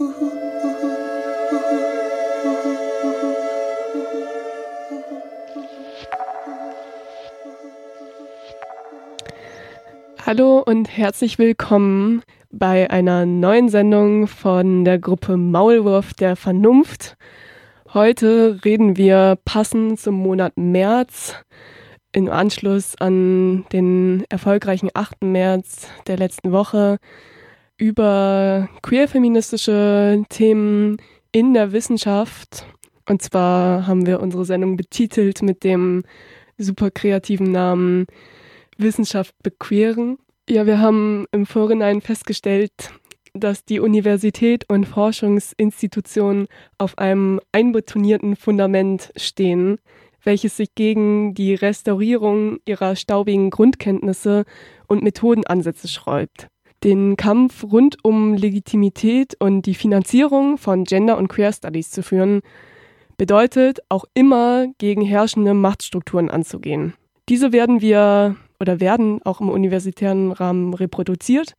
Hallo und herzlich willkommen bei einer neuen Sendung von der Gruppe Maulwurf der Vernunft. Heute reden wir passend zum Monat März im Anschluss an den erfolgreichen 8. März der letzten Woche über queer-feministische Themen in der Wissenschaft. Und zwar haben wir unsere Sendung betitelt mit dem super kreativen Namen Wissenschaft bequeren. Ja, wir haben im Vorhinein festgestellt, dass die Universität und Forschungsinstitutionen auf einem einbetonierten Fundament stehen, welches sich gegen die Restaurierung ihrer staubigen Grundkenntnisse und Methodenansätze schräubt. Den Kampf rund um Legitimität und die Finanzierung von Gender- und Queer Studies zu führen, bedeutet auch immer gegen herrschende Machtstrukturen anzugehen. Diese werden wir oder werden auch im universitären Rahmen reproduziert.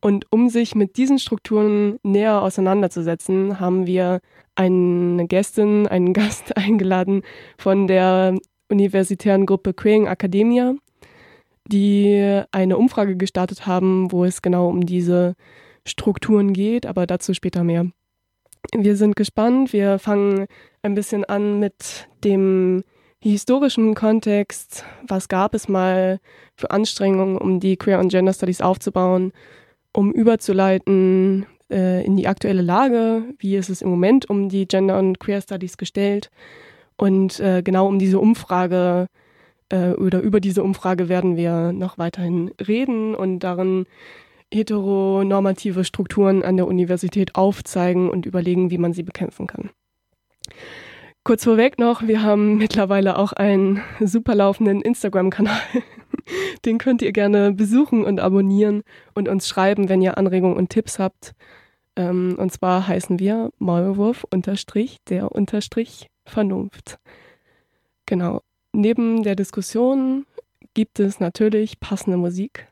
Und um sich mit diesen Strukturen näher auseinanderzusetzen, haben wir eine Gästin, einen Gast eingeladen von der universitären Gruppe Queering Academia, die eine Umfrage gestartet haben, wo es genau um diese Strukturen geht, aber dazu später mehr. Wir sind gespannt. Wir fangen ein bisschen an mit dem historischen Kontext. Was gab es mal für Anstrengungen, um die Queer und Gender Studies aufzubauen, um überzuleiten äh, in die aktuelle Lage? Wie ist es im Moment um die Gender und Queer Studies gestellt? Und äh, genau um diese Umfrage äh, oder über diese Umfrage werden wir noch weiterhin reden und darin heteronormative Strukturen an der Universität aufzeigen und überlegen, wie man sie bekämpfen kann. Kurz vorweg noch, wir haben mittlerweile auch einen super laufenden Instagram-Kanal. Den könnt ihr gerne besuchen und abonnieren und uns schreiben, wenn ihr Anregungen und Tipps habt. Ähm, und zwar heißen wir Maulwurf unterstrich der unterstrich Vernunft. Genau neben der Diskussion gibt es natürlich passende Musik.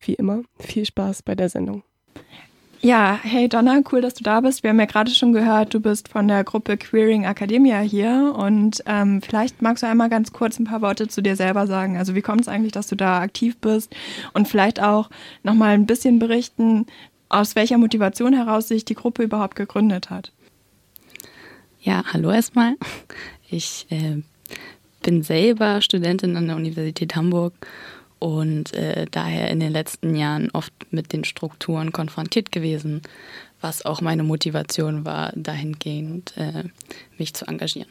Wie immer, viel Spaß bei der Sendung. Ja, hey Donna, cool, dass du da bist. Wir haben ja gerade schon gehört, du bist von der Gruppe Queering Academia hier und ähm, vielleicht magst du einmal ganz kurz ein paar Worte zu dir selber sagen. Also wie kommt es eigentlich, dass du da aktiv bist und vielleicht auch nochmal ein bisschen berichten, aus welcher Motivation heraus sich die Gruppe überhaupt gegründet hat. Ja, hallo erstmal. Ich äh, bin selber Studentin an der Universität Hamburg und äh, daher in den letzten Jahren oft mit den Strukturen konfrontiert gewesen, was auch meine Motivation war, dahingehend äh, mich zu engagieren.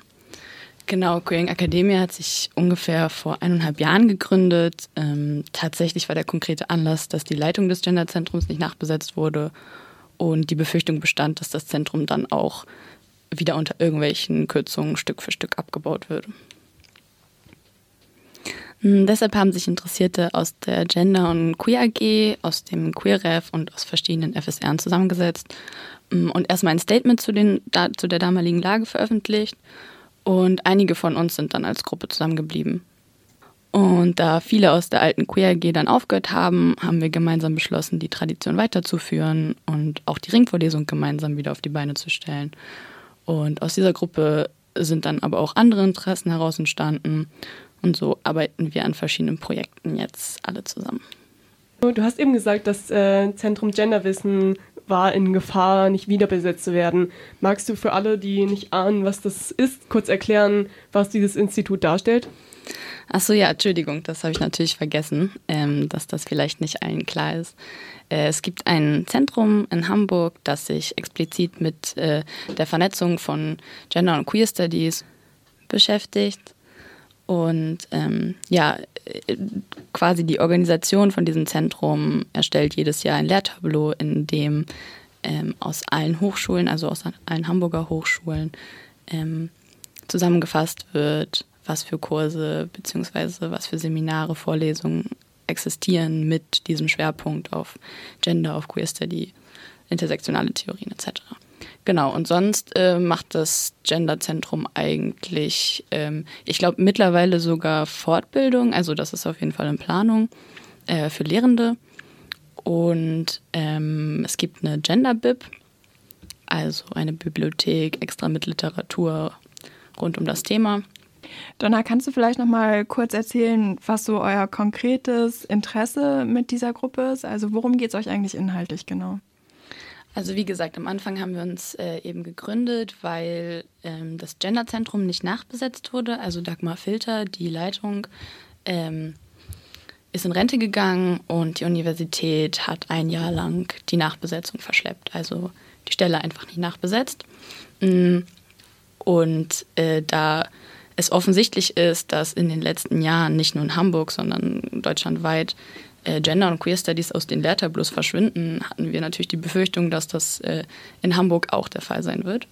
Genau, Queering Academia hat sich ungefähr vor eineinhalb Jahren gegründet. Ähm, tatsächlich war der konkrete Anlass, dass die Leitung des Genderzentrums nicht nachbesetzt wurde und die Befürchtung bestand, dass das Zentrum dann auch wieder unter irgendwelchen Kürzungen Stück für Stück abgebaut würde. Hm, deshalb haben sich Interessierte aus der Gender- und Queer AG, aus dem QueerRef und aus verschiedenen FSRen zusammengesetzt hm, und erstmal ein Statement zu, den, da, zu der damaligen Lage veröffentlicht. Und einige von uns sind dann als Gruppe zusammengeblieben. Und da viele aus der alten Queer AG dann aufgehört haben, haben wir gemeinsam beschlossen, die Tradition weiterzuführen und auch die Ringvorlesung gemeinsam wieder auf die Beine zu stellen. Und aus dieser Gruppe sind dann aber auch andere Interessen heraus entstanden. Und so arbeiten wir an verschiedenen Projekten jetzt alle zusammen. Du hast eben gesagt, das äh, Zentrum Genderwissen war in Gefahr, nicht wiederbesetzt zu werden. Magst du für alle, die nicht ahnen, was das ist, kurz erklären, was dieses Institut darstellt? Achso, ja, Entschuldigung, das habe ich natürlich vergessen, ähm, dass das vielleicht nicht allen klar ist. Äh, es gibt ein Zentrum in Hamburg, das sich explizit mit äh, der Vernetzung von Gender- und Queer Studies beschäftigt. Und ähm, ja, äh, quasi die Organisation von diesem Zentrum erstellt jedes Jahr ein Lehrtableau, in dem ähm, aus allen Hochschulen, also aus allen Hamburger Hochschulen, ähm, zusammengefasst wird, was für Kurse bzw. was für Seminare, Vorlesungen existieren mit diesem Schwerpunkt auf Gender, auf Queer Study, intersektionale Theorien etc. Genau, und sonst äh, macht das Genderzentrum eigentlich, ähm, ich glaube, mittlerweile sogar Fortbildung, also das ist auf jeden Fall in Planung äh, für Lehrende. Und ähm, es gibt eine Gender-Bib, also eine Bibliothek extra mit Literatur rund um das Thema. Donna, kannst du vielleicht noch mal kurz erzählen, was so euer konkretes Interesse mit dieser Gruppe ist? Also worum geht es euch eigentlich inhaltlich genau? Also wie gesagt, am Anfang haben wir uns äh, eben gegründet, weil ähm, das Genderzentrum nicht nachbesetzt wurde. Also Dagmar Filter, die Leitung, ähm, ist in Rente gegangen und die Universität hat ein Jahr lang die Nachbesetzung verschleppt. Also die Stelle einfach nicht nachbesetzt. Mm, und äh, da es offensichtlich ist, dass in den letzten Jahren nicht nur in Hamburg, sondern deutschlandweit Gender- und Queer Studies aus den Lehrtableaus verschwinden, hatten wir natürlich die Befürchtung, dass das äh, in Hamburg auch der Fall sein wird.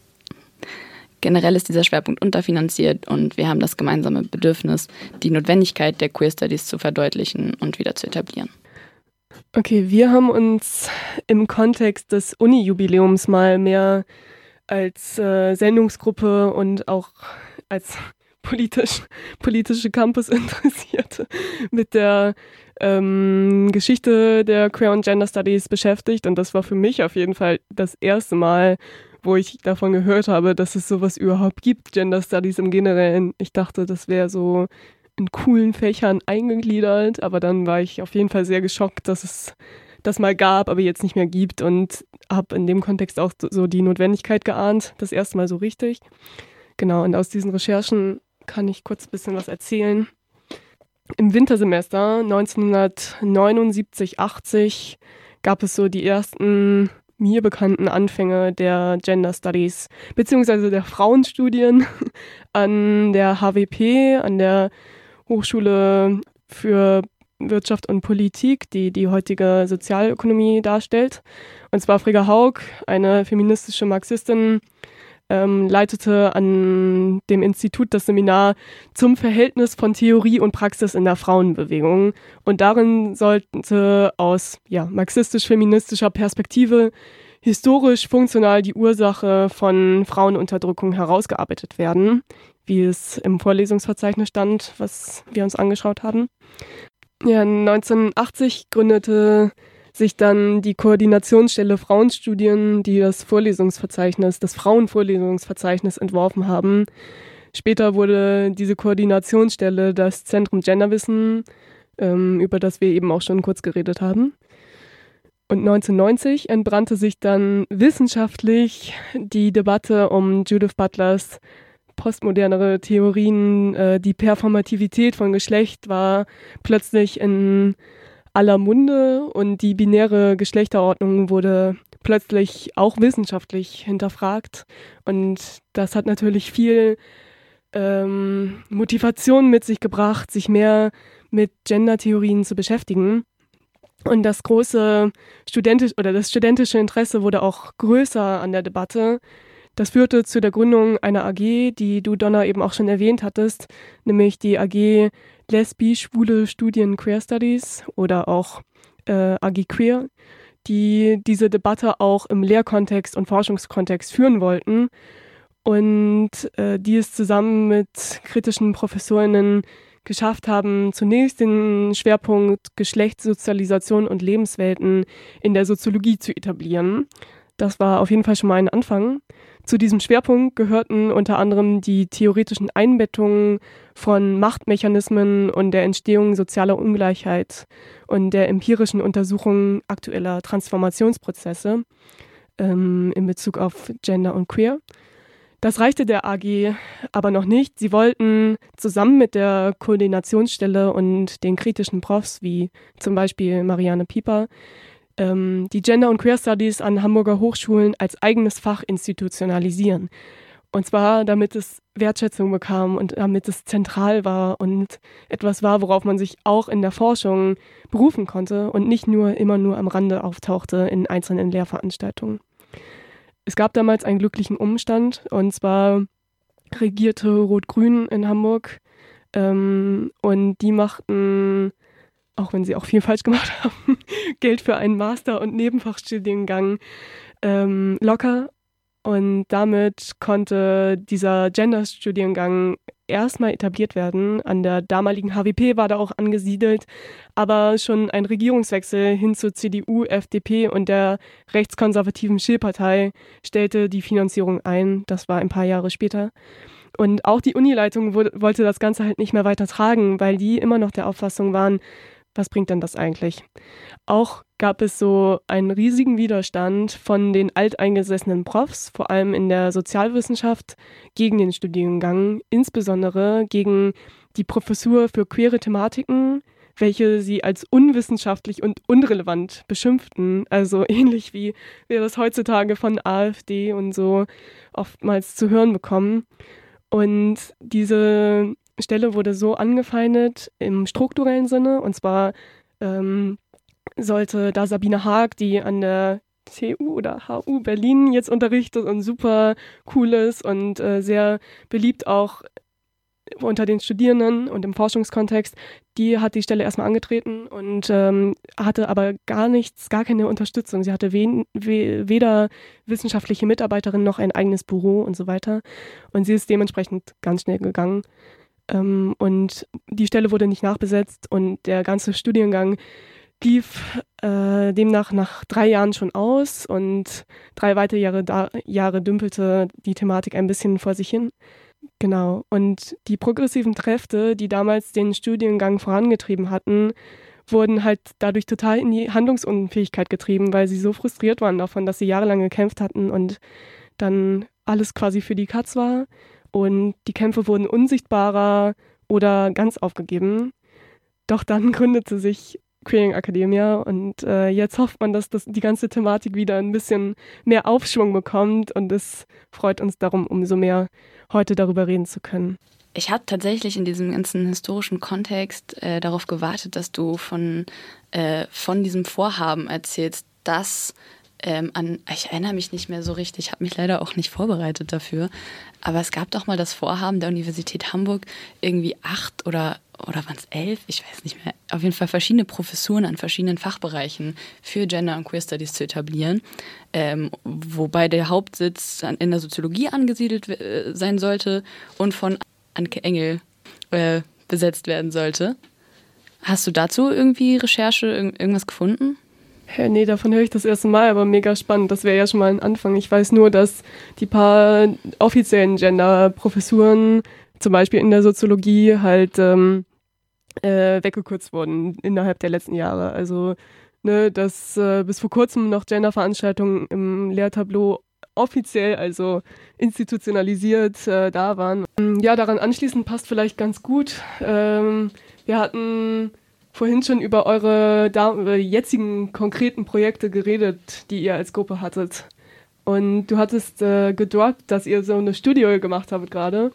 Generell ist dieser Schwerpunkt unterfinanziert und wir haben das gemeinsame Bedürfnis, die Notwendigkeit der Queer Studies zu verdeutlichen und wieder zu etablieren. Okay, wir haben uns im Kontext des Uni-Jubiläums mal mehr als äh, Sendungsgruppe und auch als politisch, politische Campus interessiert mit der ähm, Geschichte der Queer und Gender Studies beschäftigt. Und das war für mich auf jeden Fall das erste Mal, wo ich davon gehört habe, dass es sowas überhaupt gibt, Gender Studies im Generellen. Ich dachte, das wäre so in coolen Fächern eingegliedert, aber dann war ich auf jeden Fall sehr geschockt, dass es das mal gab, aber jetzt nicht mehr gibt und habe in dem Kontext auch so die Notwendigkeit geahnt, das erste Mal so richtig. Genau, und aus diesen Recherchen kann ich kurz ein bisschen was erzählen. Im Wintersemester 1979, 80 gab es so die ersten mir bekannten Anfänge der Gender Studies beziehungsweise der Frauenstudien an der HWP, an der Hochschule für Wirtschaft und Politik, die die heutige Sozialökonomie darstellt. Und zwar Frigga Haug, eine feministische Marxistin, ähm, leitete an dem Institut das Seminar zum Verhältnis von Theorie und Praxis in der Frauenbewegung. Und darin sollte aus ja, marxistisch-feministischer Perspektive historisch funktional die Ursache von Frauenunterdrückung herausgearbeitet werden, wie es im Vorlesungsverzeichnis stand, was wir uns angeschaut haben. Ja, 1980 gründete sich dann die Koordinationsstelle Frauenstudien, die das Vorlesungsverzeichnis, das Frauenvorlesungsverzeichnis entworfen haben. Später wurde diese Koordinationsstelle das Zentrum Genderwissen, ähm, über das wir eben auch schon kurz geredet haben. Und 1990 entbrannte sich dann wissenschaftlich die Debatte um Judith Butlers postmodernere Theorien. Äh, die Performativität von Geschlecht war plötzlich in aller Munde und die binäre Geschlechterordnung wurde plötzlich auch wissenschaftlich hinterfragt. Und das hat natürlich viel ähm, Motivation mit sich gebracht, sich mehr mit Gender-Theorien zu beschäftigen. Und das große studentisch oder das studentische Interesse wurde auch größer an der Debatte. Das führte zu der Gründung einer AG, die du Donna eben auch schon erwähnt hattest, nämlich die AG Lesbi, Schwule Studien Queer Studies oder auch äh, AG Queer, die diese Debatte auch im Lehrkontext und Forschungskontext führen wollten und äh, die es zusammen mit kritischen Professorinnen geschafft haben, zunächst den Schwerpunkt Geschlechtssozialisation und Lebenswelten in der Soziologie zu etablieren. Das war auf jeden Fall schon mal ein Anfang. Zu diesem Schwerpunkt gehörten unter anderem die theoretischen Einbettungen von Machtmechanismen und der Entstehung sozialer Ungleichheit und der empirischen Untersuchung aktueller Transformationsprozesse ähm, in Bezug auf Gender und Queer. Das reichte der AG aber noch nicht. Sie wollten zusammen mit der Koordinationsstelle und den kritischen Profs wie zum Beispiel Marianne Pieper ähm, die Gender- und Queer Studies an Hamburger Hochschulen als eigenes Fach institutionalisieren. Und zwar, damit es Wertschätzung bekam und damit es zentral war und etwas war, worauf man sich auch in der Forschung berufen konnte und nicht nur immer nur am Rande auftauchte in einzelnen Lehrveranstaltungen. Es gab damals einen glücklichen Umstand und zwar regierte Rot-Grün in Hamburg ähm, und die machten auch wenn sie auch viel falsch gemacht haben, Geld für einen Master- und Nebenfachstudiengang ähm, locker. Und damit konnte dieser Gender-Studiengang erstmal etabliert werden. An der damaligen HWP war da auch angesiedelt, aber schon ein Regierungswechsel hin zur CDU, FDP und der rechtskonservativen Schill-Partei stellte die Finanzierung ein. Das war ein paar Jahre später. Und auch die Unileitung wollte das Ganze halt nicht mehr weiter tragen, weil die immer noch der Auffassung waren, was bringt denn das eigentlich? Auch gab es so einen riesigen Widerstand von den alteingesessenen Profs, vor allem in der Sozialwissenschaft, gegen den Studiengang, insbesondere gegen die Professur für queere Thematiken, welche sie als unwissenschaftlich und unrelevant beschimpften. Also ähnlich wie wir das heutzutage von AfD und so oftmals zu hören bekommen. Und diese Stelle wurde so angefeindet im strukturellen Sinne. Und zwar ähm, sollte da Sabine Haag, die an der TU oder HU Berlin jetzt unterrichtet und super cool ist und äh, sehr beliebt auch unter den Studierenden und im Forschungskontext, die hat die Stelle erstmal angetreten und ähm, hatte aber gar nichts, gar keine Unterstützung. Sie hatte wen, we, weder wissenschaftliche Mitarbeiterin noch ein eigenes Büro und so weiter. Und sie ist dementsprechend ganz schnell gegangen. Ähm, und die Stelle wurde nicht nachbesetzt und der ganze Studiengang lief äh, demnach nach drei Jahren schon aus und drei weitere Jahre, da, Jahre dümpelte die Thematik ein bisschen vor sich hin. Genau. Und die progressiven Kräfte, die damals den Studiengang vorangetrieben hatten, wurden halt dadurch total in die Handlungsunfähigkeit getrieben, weil sie so frustriert waren davon, dass sie jahrelang gekämpft hatten und dann alles quasi für die Katz war und die Kämpfe wurden unsichtbarer oder ganz aufgegeben. Doch dann gründete sich Queering Academia und äh, jetzt hofft man, dass das, die ganze Thematik wieder ein bisschen mehr Aufschwung bekommt und es freut uns darum umso mehr, heute darüber reden zu können. Ich habe tatsächlich in diesem ganzen historischen Kontext äh, darauf gewartet, dass du von, äh, von diesem Vorhaben erzählst, dass ähm, an, ich erinnere mich nicht mehr so richtig, habe mich leider auch nicht vorbereitet dafür, aber es gab doch mal das Vorhaben der Universität Hamburg, irgendwie acht oder, oder waren es elf, ich weiß nicht mehr, auf jeden Fall verschiedene Professuren an verschiedenen Fachbereichen für Gender und Queer Studies zu etablieren, ähm, wobei der Hauptsitz in der Soziologie angesiedelt äh, sein sollte und von Anke Engel äh, besetzt werden sollte. Hast du dazu irgendwie Recherche, irgendwas gefunden? Hey, nee, davon höre ich das erste Mal, aber mega spannend. Das wäre ja schon mal ein Anfang. Ich weiß nur, dass die paar offiziellen Gender-Professuren, zum Beispiel in der Soziologie, halt ähm, äh, weggekürzt wurden innerhalb der letzten Jahre. Also, ne, dass äh, bis vor kurzem noch Gender-Veranstaltungen im Lehrtableau offiziell, also institutionalisiert äh, da waren. Ja, daran anschließend passt vielleicht ganz gut. Ähm, wir hatten vorhin schon über eure jetzigen konkreten Projekte geredet, die ihr als Gruppe hattet. Und du hattest äh, gedroppt, dass ihr so eine Studio gemacht habt gerade.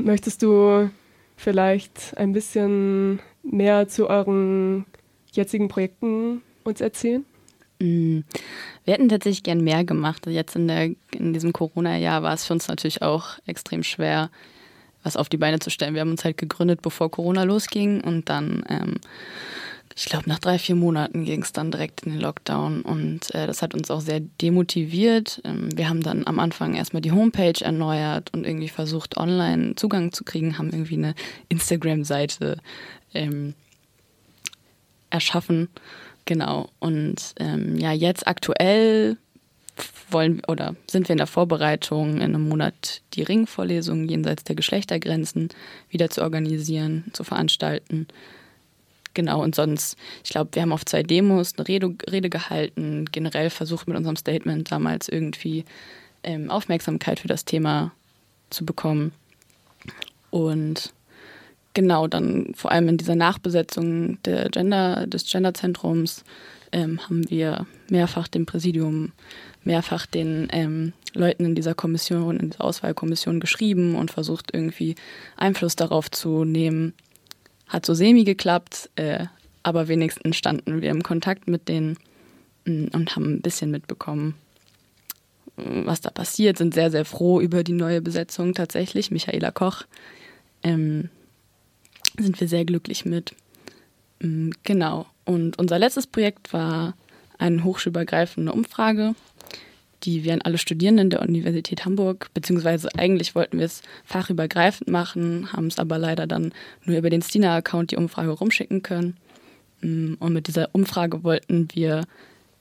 Möchtest du vielleicht ein bisschen mehr zu euren jetzigen Projekten uns erzählen? Mm, wir hätten tatsächlich gern mehr gemacht. Jetzt in, der, in diesem Corona-Jahr war es für uns natürlich auch extrem schwer, was auf die Beine zu stellen. Wir haben uns halt gegründet, bevor Corona losging und dann, ähm, ich glaube, nach drei, vier Monaten ging es dann direkt in den Lockdown und äh, das hat uns auch sehr demotiviert. Ähm, wir haben dann am Anfang erstmal die Homepage erneuert und irgendwie versucht, online Zugang zu kriegen, haben irgendwie eine Instagram-Seite ähm, erschaffen. Genau. Und ähm, ja, jetzt aktuell wollen oder sind wir in der Vorbereitung, in einem Monat die Ringvorlesungen jenseits der Geschlechtergrenzen wieder zu organisieren, zu veranstalten. Genau, und sonst, ich glaube, wir haben auf zwei Demos eine Rede, Rede gehalten, generell versucht mit unserem Statement damals irgendwie ähm, Aufmerksamkeit für das Thema zu bekommen. Und genau, dann vor allem in dieser Nachbesetzung der Gender, des Genderzentrums ähm, haben wir mehrfach dem Präsidium mehrfach den ähm, Leuten in dieser Kommission, in dieser Auswahlkommission geschrieben und versucht irgendwie Einfluss darauf zu nehmen. Hat so semi geklappt, äh, aber wenigstens standen wir im Kontakt mit denen mm, und haben ein bisschen mitbekommen, was da passiert, sind sehr, sehr froh über die neue Besetzung tatsächlich. Michaela Koch ähm, sind wir sehr glücklich mit. Mm, genau. Und unser letztes Projekt war eine hochschulübergreifende Umfrage die wir an alle Studierenden der Universität Hamburg, beziehungsweise eigentlich wollten wir es fachübergreifend machen, haben es aber leider dann nur über den Stina-Account die Umfrage rumschicken können. Mm, und mit dieser Umfrage wollten wir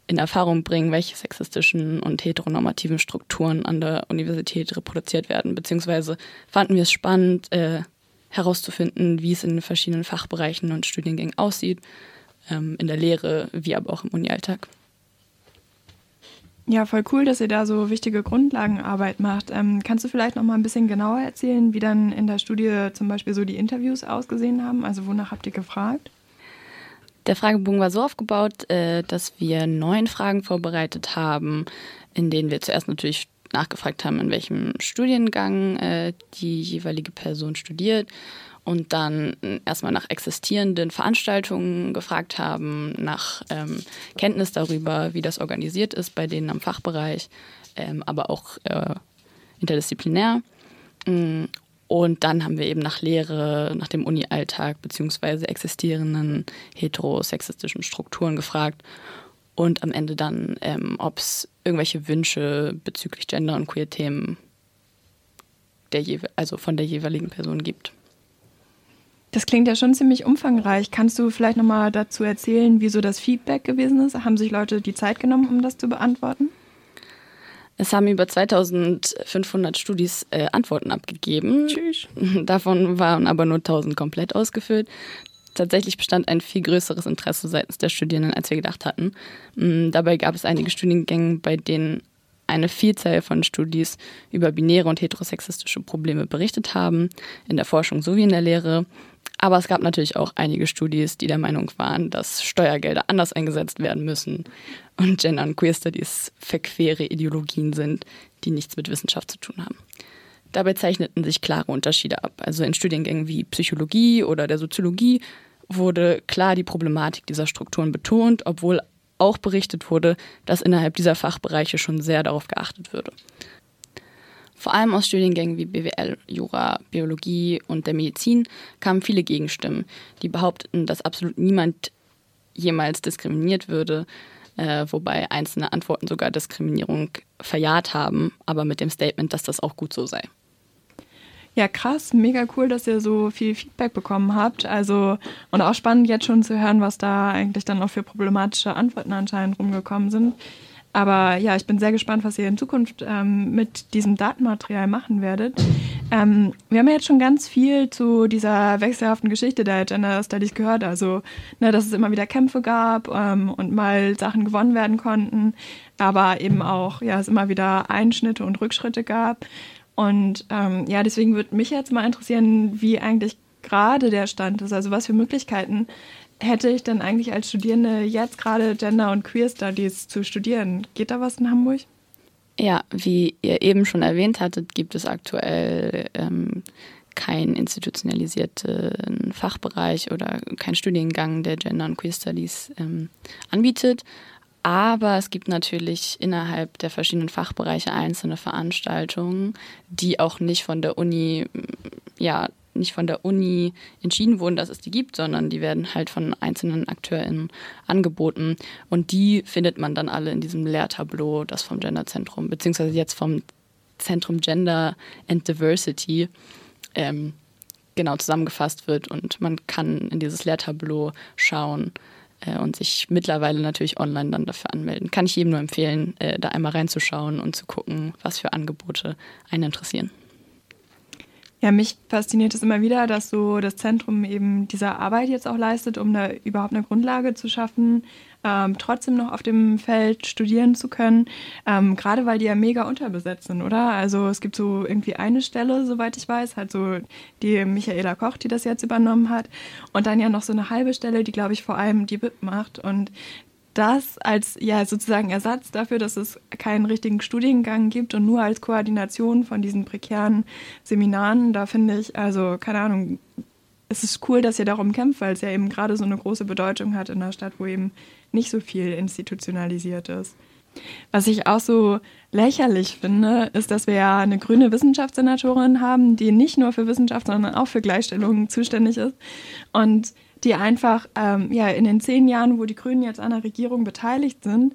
in Erfahrung bringen, welche sexistischen und heteronormativen Strukturen an der Universität reproduziert werden, beziehungsweise fanden wir es spannend, äh, herauszufinden, wie es in den verschiedenen Fachbereichen und Studiengängen aussieht, ähm, in der Lehre wie aber auch im Uni-Alltag. Ja, voll cool, dass ihr da so wichtige Grundlagenarbeit macht. Ähm, kannst du vielleicht noch mal ein bisschen genauer erzählen, wie dann in der Studie zum Beispiel so die Interviews ausgesehen haben? Also wonach habt ihr gefragt? Der Fragebogen war so aufgebaut, äh, dass wir neun Fragen vorbereitet haben, in denen wir zuerst natürlich nachgefragt haben, in welchem Studiengang äh, die jeweilige Person studiert und dann erstmal nach existierenden Veranstaltungen gefragt haben, nach ähm, Kenntnis darüber, wie das organisiert ist bei denen am Fachbereich, ähm, aber auch äh, interdisziplinär. Mm, und dann haben wir eben nach Lehre, nach dem Uni-Alltag beziehungsweise existierenden heterosexistischen Strukturen gefragt und am Ende dann, ähm, ob es irgendwelche Wünsche bezüglich Gender- und Queer-Themen also von der jeweiligen Person gibt. Das klingt ja schon ziemlich umfangreich. Kannst du vielleicht nochmal dazu erzählen, wieso das Feedback gewesen ist? Haben sich Leute die Zeit genommen, um das zu beantworten? Es haben über 2500 Studis äh, Antworten abgegeben. Tschüss. Davon waren aber nur 1000 komplett ausgefüllt. Tatsächlich bestand ein viel größeres Interesse seitens der Studierenden, als wir gedacht hatten. Mm, dabei gab es einige Studiengänge, bei denen eine Vielzahl von Studis über binäre und heterosexistische Probleme berichtet haben, in der Forschung sowie in der Lehre. Aber es gab natürlich auch einige Studis, die der Meinung waren, dass Steuergelder anders eingesetzt werden müssen und Gender- und Queer Studies verquere Ideologien sind, die nichts mit Wissenschaft zu tun haben. Dabei zeichneten sich klare Unterschiede ab. Also in Studiengängen wie Psychologie oder der Soziologie wurde klar die Problematik dieser Strukturen betont, obwohl auch berichtet wurde, dass innerhalb dieser Fachbereiche schon sehr darauf geachtet würde. Vor allem aus Studiengängen wie BWL, Jura, Biologie und der Medizin kamen viele Gegenstimmen, die behaupteten, dass absolut niemand jemals diskriminiert würde, äh, wobei einzelne Antworten sogar Diskriminierung verjahrt haben, aber mit dem Statement, dass das auch gut so sei. Ja, krass, mega cool, dass ihr so viel Feedback bekommen habt. Also, und auch spannend jetzt schon zu hören, was da eigentlich dann noch für problematische Antworten anscheinend rumgekommen sind. Aber ja, ich bin sehr gespannt, was ihr in Zukunft ähm, mit diesem Datenmaterial machen werdet. Ähm, wir haben ja jetzt schon ganz viel zu dieser wechselhaften Geschichte der Gender Studies gehört. Also, ne, dass es immer wieder Kämpfe gab ähm, und mal Sachen gewonnen werden konnten, aber eben auch, ja, es immer wieder Einschnitte und Rückschritte gab. Und ähm, ja, deswegen würde mich jetzt mal interessieren, wie eigentlich gerade der Stand ist. Also, was für Möglichkeiten hätte ich denn eigentlich als Studierende jetzt gerade Gender und Queer Studies zu studieren? Geht da was in Hamburg? Ja, wie ihr eben schon erwähnt hattet, gibt es aktuell ähm, keinen institutionalisierten Fachbereich oder keinen Studiengang, der Gender und Queer Studies ähm, anbietet. Aber es gibt natürlich innerhalb der verschiedenen Fachbereiche einzelne Veranstaltungen, die auch nicht von der Uni ja, nicht von der Uni entschieden wurden, dass es die gibt, sondern die werden halt von einzelnen AkteurInnen angeboten. Und die findet man dann alle in diesem Lehrtableau, das vom Genderzentrum, beziehungsweise jetzt vom Zentrum Gender and Diversity ähm, genau zusammengefasst wird. Und man kann in dieses Lehrtableau schauen äh, und sich mittlerweile natürlich online dann dafür anmelden. Kann ich jedem nur empfehlen, äh, da einmal reinzuschauen und zu gucken, was für Angebote einen interessieren. Ja, mich fasziniert es immer wieder, dass so das Zentrum eben diese Arbeit jetzt auch leistet, um da überhaupt eine Grundlage zu schaffen, ähm, trotzdem noch auf dem Feld studieren zu können, ähm, gerade weil die ja mega unterbesetzt sind, oder? Also es gibt so irgendwie eine Stelle, soweit ich weiß, halt so die Michaela Koch, die das jetzt übernommen hat und dann ja noch so eine halbe Stelle, die, glaube ich, vor allem die BIP macht und das als ja sozusagen Ersatz dafür, dass es keinen richtigen Studiengang gibt und nur als Koordination von diesen prekären Seminaren, da finde ich, also keine Ahnung, es ist cool, dass ihr darum kämpft, weil es ja eben gerade so eine große Bedeutung hat in einer Stadt, wo eben nicht so viel institutionalisiert ist. Was ich auch so lächerlich finde, ist, dass wir ja eine grüne Wissenschaftssenatorin haben, die nicht nur für Wissenschaft, sondern auch für Gleichstellung zuständig ist. Und die einfach ähm, ja, in den zehn Jahren, wo die Grünen jetzt an der Regierung beteiligt sind,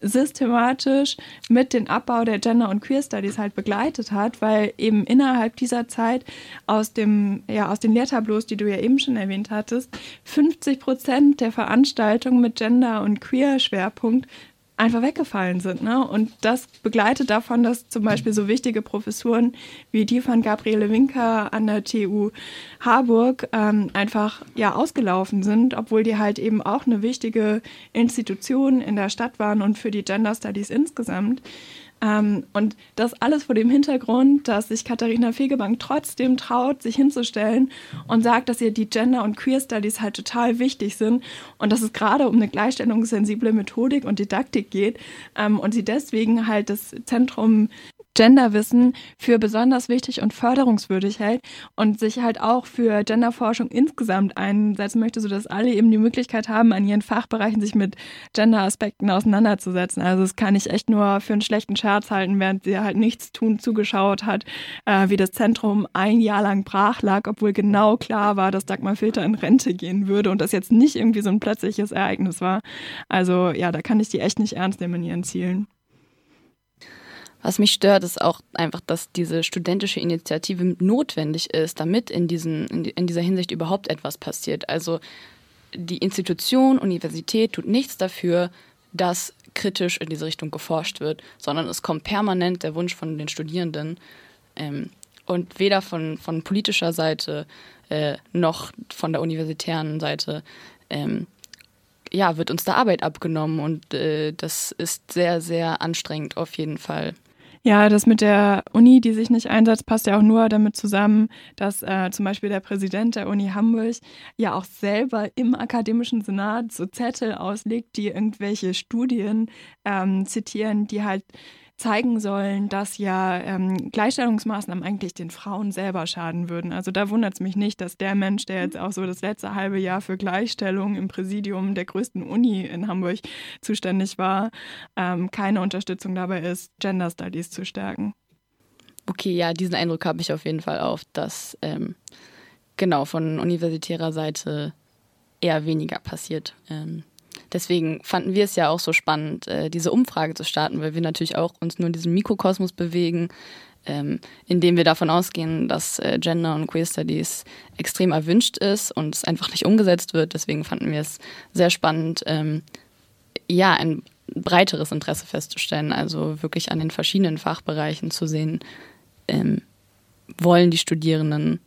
systematisch mit dem Abbau der Gender- und Queer Studies halt begleitet hat, weil eben innerhalb dieser Zeit aus dem, ja, aus den Lehrtableaus, die du ja eben schon erwähnt hattest, 50 Prozent der Veranstaltungen mit Gender- und Queer-Schwerpunkt einfach weggefallen sind. Ne? Und das begleitet davon, dass zum Beispiel so wichtige Professuren wie die von Gabriele Winker an der TU Harburg ähm, einfach ja ausgelaufen sind, obwohl die halt eben auch eine wichtige Institution in der Stadt waren und für die Gender Studies insgesamt. Ähm, und das alles vor dem Hintergrund, dass sich Katharina Fegebank trotzdem traut, sich hinzustellen und sagt, dass ihr die Gender- und Queer Studies halt total wichtig sind und dass es gerade um eine gleichstellungssensible Methodik und Didaktik geht ähm, und sie deswegen halt das Zentrum Genderwissen für besonders wichtig und förderungswürdig hält und sich halt auch für Genderforschung insgesamt einsetzen möchte, sodass alle eben die Möglichkeit haben, an ihren Fachbereichen sich mit Gender-Aspekten auseinanderzusetzen. Also das kann ich echt nur für einen schlechten Scherz halten, während sie halt nichts tun zugeschaut hat, äh, wie das Zentrum ein Jahr lang brach lag, obwohl genau klar war, dass Dagmar Filter in Rente gehen würde und das jetzt nicht irgendwie so ein plötzliches Ereignis war. Also ja, da kann ich die echt nicht ernst nehmen in ihren Zielen. Was mich stört, ist auch einfach, dass diese studentische Initiative notwendig ist, damit in, diesen, in, dieser Hinsicht überhaupt etwas passiert. Also die Institution, Universität tut nichts dafür, dass kritisch in diese Richtung geforscht wird, sondern es kommt permanent der Wunsch von den Studierenden. Ähm, und weder von, von politischer Seite äh, noch von der universitären Seite ähm, ja, wird uns da Arbeit abgenommen. Und äh, das ist sehr, sehr anstrengend auf jeden Fall. Ja, das mit der Uni, die sich nicht einsetzt, passt ja auch nur damit zusammen, dass äh, zum Beispiel der Präsident der Uni Hamburg ja auch selber im akademischen Senat so Zettel auslegt, die irgendwelche Studien ähm, zitieren, die halt zeigen sollen, dass ja ähm, Gleichstellungsmaßnahmen eigentlich den Frauen selber schaden würden. Also da wundert es mich nicht, dass der Mensch, der jetzt auch so das letzte halbe Jahr für Gleichstellung im Präsidium der größten Uni in Hamburg zuständig war, ähm, keine Unterstützung dabei ist, Gender Studies zu stärken. Okay, ja, diesen Eindruck habe ich auf jeden Fall auf, dass ähm, genau von universitärer Seite eher weniger passiert. Deswegen fanden wir es ja auch so spannend, äh, diese Umfrage zu starten, weil wir natürlich auch uns nur in diesem Mikrokosmos bewegen, ähm, indem wir davon ausgehen, dass äh, Gender und Queer Studies extrem erwünscht ist und es einfach nicht umgesetzt wird. Deswegen fanden wir es sehr spannend, ähm, ja, ein breiteres Interesse festzustellen, also wirklich an den verschiedenen Fachbereichen zu sehen, ähm, wollen die Studierenden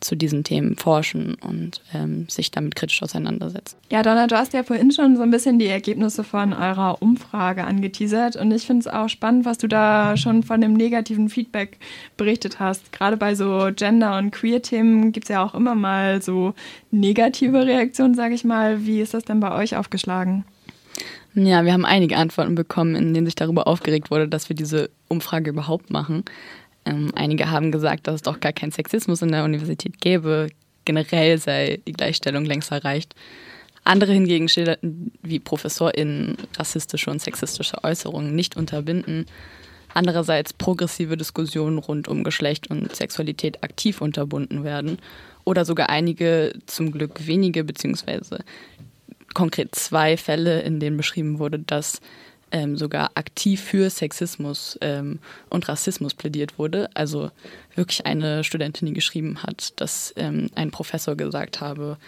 zu diesen Themen forschen und ähm, sich damit kritisch auseinandersetzen. Ja, Donna, du hast ja vorhin schon so ein bisschen die Ergebnisse von eurer Umfrage angeteasert und ich finde es auch spannend, was du da schon von dem negativen Feedback berichtet hast. Gerade bei so Gender- und Queer-Themen gibt es ja auch immer mal so negative Reaktionen, sage ich mal. Wie ist das denn bei euch aufgeschlagen? Ja, wir haben einige Antworten bekommen, in denen sich darüber aufgeregt wurde, dass wir diese Umfrage überhaupt machen. Ähm, einige haben gesagt, dass es doch gar keinen Sexismus in der Universität gäbe. Generell sei die Gleichstellung längst erreicht. Andere hingegen schilderten, wie ProfessorInnen rassistische und sexistische Äußerungen nicht unterbinden. Andererseits progressive Diskussionen rund um Geschlecht und Sexualität aktiv unterbunden werden. Oder sogar einige, zum Glück wenige, beziehungsweise konkret zwei Fälle, in denen beschrieben wurde, dass ähm, sogar aktiv für Sexismus ähm, und Rassismus plädiert wurde. Also wirklich eine Studentin, die geschrieben hat, dass ähm, ein Professor gesagt habe,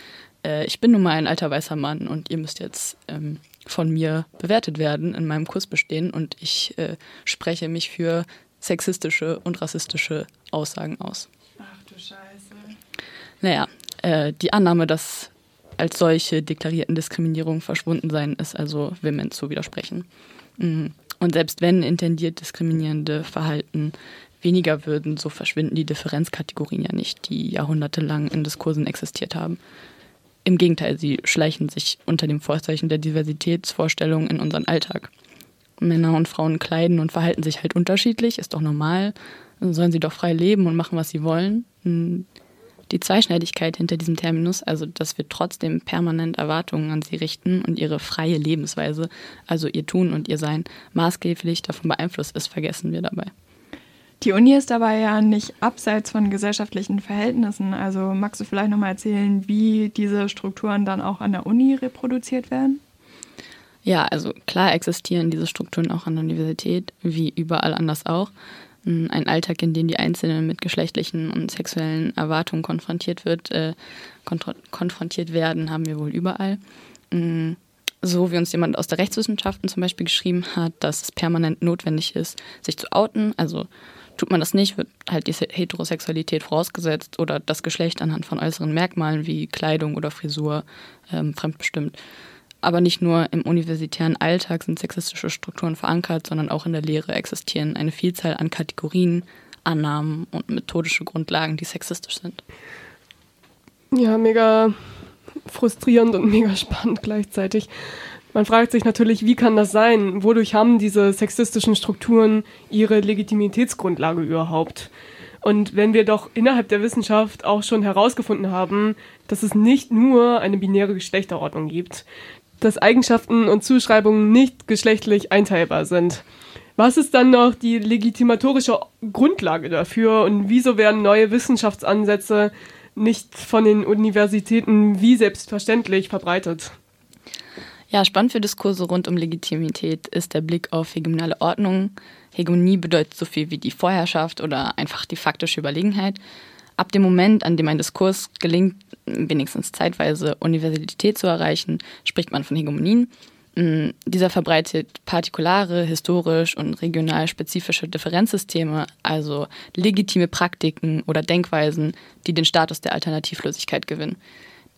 äh, ich bin nun mal ein alter weißer Mann und ihr müsst jetzt ähm, von mir bewertet werden, in meinem Kurs bestehen und ich äh, spreche mich für sexistische und rassistische Aussagen aus. Ach du Scheiße. Naja, äh, die Annahme, dass als solche deklarierten Diskriminierungen verschwunden sein, ist also vehement zu widersprechen. Mm. Und selbst wenn intendiert diskriminierende Verhalten weniger würden, so verschwinden die Differenzkategorien ja nicht, die jahrhundertelang in Diskursen existiert haben. Im Gegenteil, sie schleichen sich unter dem Vorzeichen der Diversitätsvorstellungen in unseren Alltag. Männer und Frauen kleiden und verhalten sich halt unterschiedlich, ist doch normal. Sollen sie doch frei leben und machen, was sie wollen. Die Zweischneidigkeit hinter diesem Terminus, also dass wir trotzdem permanent Erwartungen an sie richten und ihre freie Lebensweise, also ihr Tun und ihr Sein, maßgeblich davon beeinflusst ist, vergessen wir dabei. Die Uni ist dabei ja nicht abseits von gesellschaftlichen Verhältnissen. Also magst du vielleicht nochmal erzählen, wie diese Strukturen dann auch an der Uni reproduziert werden? Ja, also klar existieren diese Strukturen auch an der Universität, wie überall anders auch. Ein Alltag, in dem die Einzelnen mit geschlechtlichen und sexuellen Erwartungen konfrontiert wird, äh, konfrontiert werden, haben wir wohl überall. Mm, so wie uns jemand aus der Rechtswissenschaften zum Beispiel geschrieben hat, dass es permanent notwendig ist, sich zu outen. Also tut man das nicht, wird halt die Heterosexualität vorausgesetzt oder das Geschlecht anhand von äußeren Merkmalen wie Kleidung oder Frisur ähm, fremdbestimmt. Aber nicht nur im universitären Alltag sind sexistische Strukturen verankert, sondern auch in der Lehre existieren eine Vielzahl an Kategorien, Annahmen und methodische Grundlagen, die sexistisch sind. Ja, mega frustrierend und mega spannend gleichzeitig. Man fragt sich natürlich, wie kann das sein? Wodurch haben diese sexistischen Strukturen ihre Legitimitätsgrundlage überhaupt? Und wenn wir doch innerhalb der Wissenschaft auch schon herausgefunden haben, dass es nicht nur eine binäre Geschlechterordnung gibt, dass Eigenschaften und Zuschreibungen nicht geschlechtlich einteilbar sind. Was ist dann noch die legitimatorische Grundlage dafür und wieso werden neue Wissenschaftsansätze nicht von den Universitäten wie selbstverständlich verbreitet? Ja, spannend für Diskurse rund um Legitimität ist der Blick auf hegemoniale Ordnung. Hegemonie bedeutet so viel wie die Vorherrschaft oder einfach die faktische Überlegenheit. Ab dem Moment, an dem ein Diskurs gelingt, wenigstens zeitweise Universalität zu erreichen, spricht man von Hegemonien. Mm, dieser verbreitet partikulare, historisch und regional spezifische Differenzsysteme, also legitime Praktiken oder Denkweisen, die den Status der Alternativlosigkeit gewinnen.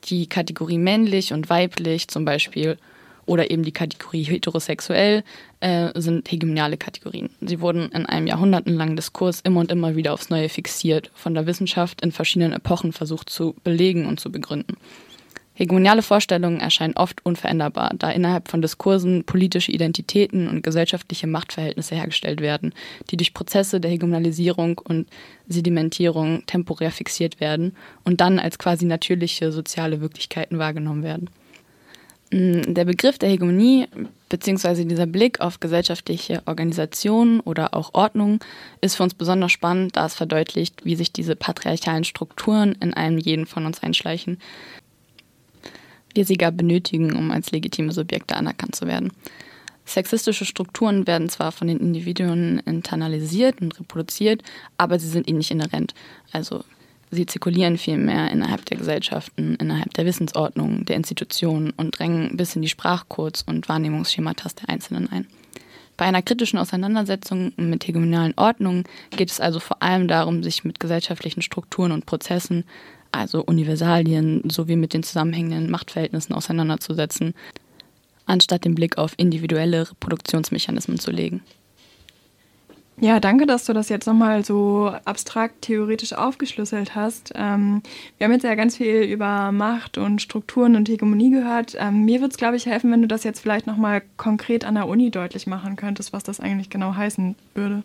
Die Kategorie männlich und weiblich zum Beispiel oder eben die Kategorie heterosexuell äh, sind hegemoniale Kategorien. Sie wurden in einem jahrhundertenlangen Diskurs immer und immer wieder aufs Neue fixiert, von der Wissenschaft in verschiedenen Epochen versucht zu belegen und zu begründen. Hegemoniale Vorstellungen erscheinen oft unveränderbar, da innerhalb von Diskursen politische Identitäten und gesellschaftliche Machtverhältnisse hergestellt werden, die durch Prozesse der Hegemonalisierung und Sedimentierung temporär fixiert werden und dann als quasi natürliche soziale Wirklichkeiten wahrgenommen werden. Mm, der Begriff der Hegemonie bzw. dieser Blick auf gesellschaftliche Organisationen oder auch Ordnungen ist für uns besonders spannend, da es verdeutlicht, wie sich diese patriarchalen Strukturen in einem jeden von uns einschleichen wir sie gar benötigen, um als legitime Subjekte anerkannt zu werden. Sexistische Strukturen werden zwar von den Individuen internalisiert und reproduziert, aber sie sind ihnen nicht inhärent. Also sie zirkulieren vielmehr innerhalb der Gesellschaften, innerhalb der Wissensordnung, der Institutionen und drängen bis in die Sprachcodes und Wahrnehmungsschemata der Einzelnen ein. Bei einer kritischen Auseinandersetzung mit hegemonialen Ordnungen geht es also vor allem darum, sich mit gesellschaftlichen Strukturen und Prozessen also Universalien sowie mit den zusammenhängenden Machtverhältnissen auseinanderzusetzen, anstatt den Blick auf individuelle Reproduktionsmechanismen zu legen. Ja, danke, dass du das jetzt nochmal so abstrakt theoretisch aufgeschlüsselt hast. Ähm, wir haben jetzt ja ganz viel über Macht und Strukturen und Hegemonie gehört. Ähm, mir würde es, glaube ich, helfen, wenn du das jetzt vielleicht nochmal konkret an der Uni deutlich machen könntest, was das eigentlich genau heißen würde.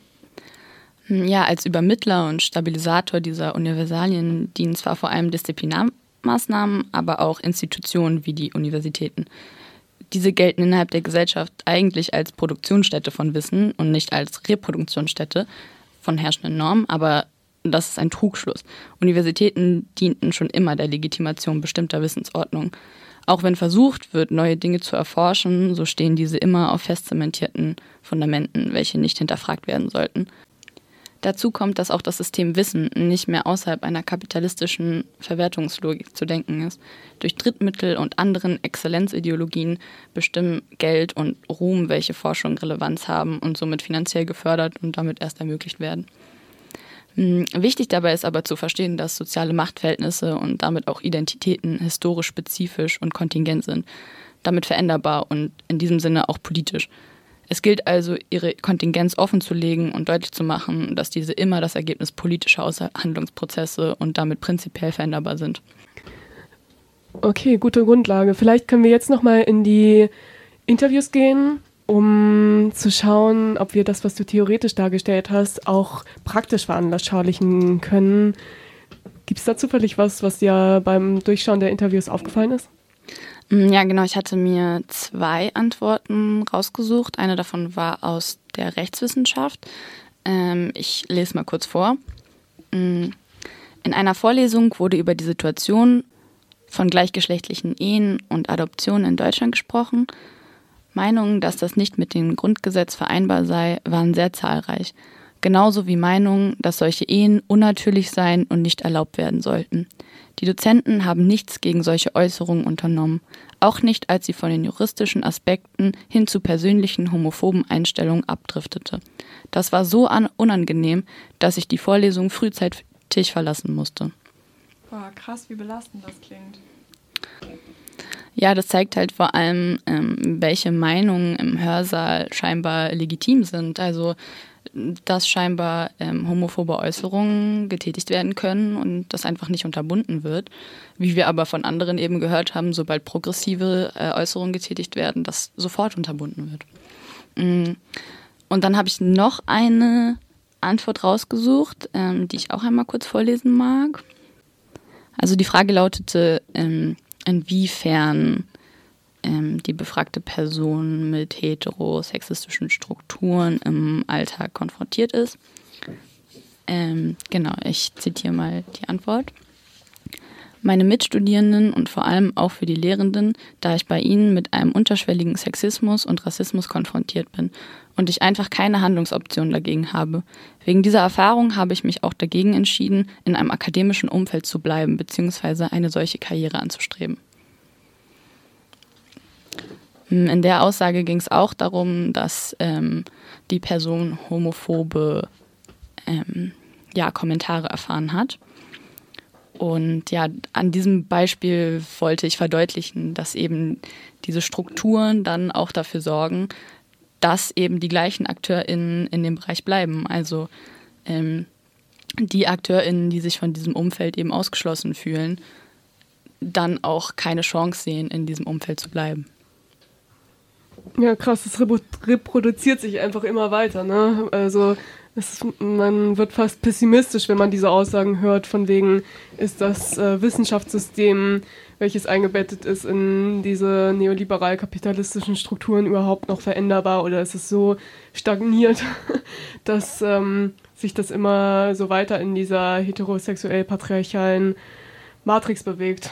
Hm, ja, als Übermittler und Stabilisator dieser Universalien dienen zwar vor allem Disziplinarmaßnahmen, aber auch Institutionen wie die Universitäten. Diese gelten innerhalb der Gesellschaft eigentlich als Produktionsstätte von Wissen und nicht als Reproduktionsstätte von herrschenden Normen, aber das ist ein Trugschluss. Universitäten dienten schon immer der Legitimation bestimmter Wissensordnungen. Auch wenn versucht wird, neue Dinge zu erforschen, so stehen diese immer auf fest zementierten Fundamenten, welche nicht hinterfragt werden sollten. Dazu kommt, dass auch das System Wissen nicht mehr außerhalb einer kapitalistischen Verwertungslogik zu denken ist. Durch Drittmittel und anderen Exzellenzideologien bestimmen Geld und Ruhm, welche Forschung Relevanz haben und somit finanziell gefördert und damit erst ermöglicht werden. Hm, wichtig dabei ist aber zu verstehen, dass soziale Machtverhältnisse und damit auch Identitäten historisch spezifisch und kontingent sind, damit veränderbar und in diesem Sinne auch politisch. Es gilt also, ihre Kontingenz offenzulegen und deutlich zu machen, dass diese immer das Ergebnis politischer Aushandlungsprozesse und damit prinzipiell veränderbar sind. Okay, gute Grundlage. Vielleicht können wir jetzt noch mal in die Interviews gehen, um zu schauen, ob wir das, was du theoretisch dargestellt hast, auch praktisch veranschaulichen können. Gibt es da zufällig was, was dir beim Durchschauen der Interviews aufgefallen ist? Mm, ja, genau. Ich hatte mir zwei Antworten rausgesucht. Eine davon war aus der Rechtswissenschaft. Ähm, ich lese mal kurz vor. Mm, in einer Vorlesung wurde über die Situation von gleichgeschlechtlichen Ehen und Adoptionen in Deutschland gesprochen. Meinungen, dass das nicht mit dem Grundgesetz vereinbar sei, waren sehr zahlreich. Genauso wie Meinungen, dass solche Ehen unnatürlich seien und nicht erlaubt werden sollten. Die Dozenten haben nichts gegen solche Äußerungen unternommen, auch nicht als sie von den juristischen Aspekten hin zu persönlichen homophoben Einstellungen abdriftete. Das war so unangenehm, dass ich die Vorlesung frühzeitig verlassen musste. Boah, krass, wie belastend das klingt. Ja, das zeigt halt vor allem, ähm, welche Meinungen im Hörsaal scheinbar legitim sind. Also, dass scheinbar ähm, homophobe Äußerungen getätigt werden können und das einfach nicht unterbunden wird. Wie wir aber von anderen eben gehört haben, sobald progressive äh, Äußerungen getätigt werden, das sofort unterbunden wird. Mm. Und dann habe ich noch eine Antwort rausgesucht, ähm, die ich auch einmal kurz vorlesen mag. Also die Frage lautete, ähm, inwiefern ähm, die befragte Person mit heterosexistischen Strukturen im Alltag konfrontiert ist. Ähm, genau, ich zitiere mal die Antwort. Meine Mitstudierenden und vor allem auch für die Lehrenden, da ich bei ihnen mit einem unterschwelligen Sexismus und Rassismus konfrontiert bin und ich einfach keine Handlungsoption dagegen habe. Wegen dieser Erfahrung habe ich mich auch dagegen entschieden, in einem akademischen Umfeld zu bleiben bzw. eine solche Karriere anzustreben. Hm, in der Aussage ging es auch darum, dass ähm, die Person homophobe ähm, ja, Kommentare erfahren hat. Und ja, an diesem Beispiel wollte ich verdeutlichen, dass eben diese Strukturen dann auch dafür sorgen, dass eben die gleichen AkteurInnen in dem Bereich bleiben. Also ähm, die AkteurInnen, die sich von diesem Umfeld eben ausgeschlossen fühlen, dann auch keine Chance sehen, in diesem Umfeld zu bleiben. Ja, krass, es reproduziert sich einfach immer weiter. Ne? Also ist, man wird fast pessimistisch, wenn man diese Aussagen hört, von wegen ist das äh, Wissenschaftssystem welches eingebettet ist in diese neoliberal-kapitalistischen Strukturen überhaupt noch veränderbar oder ist es so stagniert, dass ähm, sich das immer so weiter in dieser heterosexuell-patriarchalen Matrix bewegt?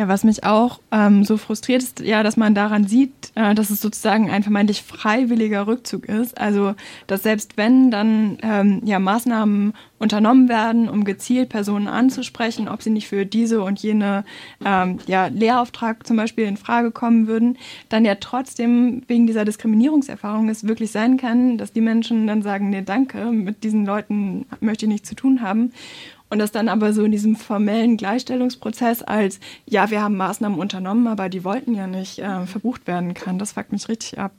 Ja, was mich auch ähm, so frustriert ist, ja, dass man daran sieht, äh, dass es sozusagen ein vermeintlich freiwilliger Rückzug ist. Also, dass selbst wenn dann ähm, ja, Maßnahmen unternommen werden, um gezielt Personen anzusprechen, ob sie nicht für diese und jene ähm, ja, Lehrauftrag zum Beispiel in Frage kommen würden, dann ja trotzdem wegen dieser Diskriminierungserfahrung es wirklich sein kann, dass die Menschen dann sagen, nee, danke, mit diesen Leuten möchte ich nichts zu tun haben. Und das dann aber so in diesem formellen Gleichstellungsprozess als, ja, wir haben Maßnahmen unternommen, aber die wollten ja nicht äh, verbucht werden kann. Das fuckt mich richtig ab.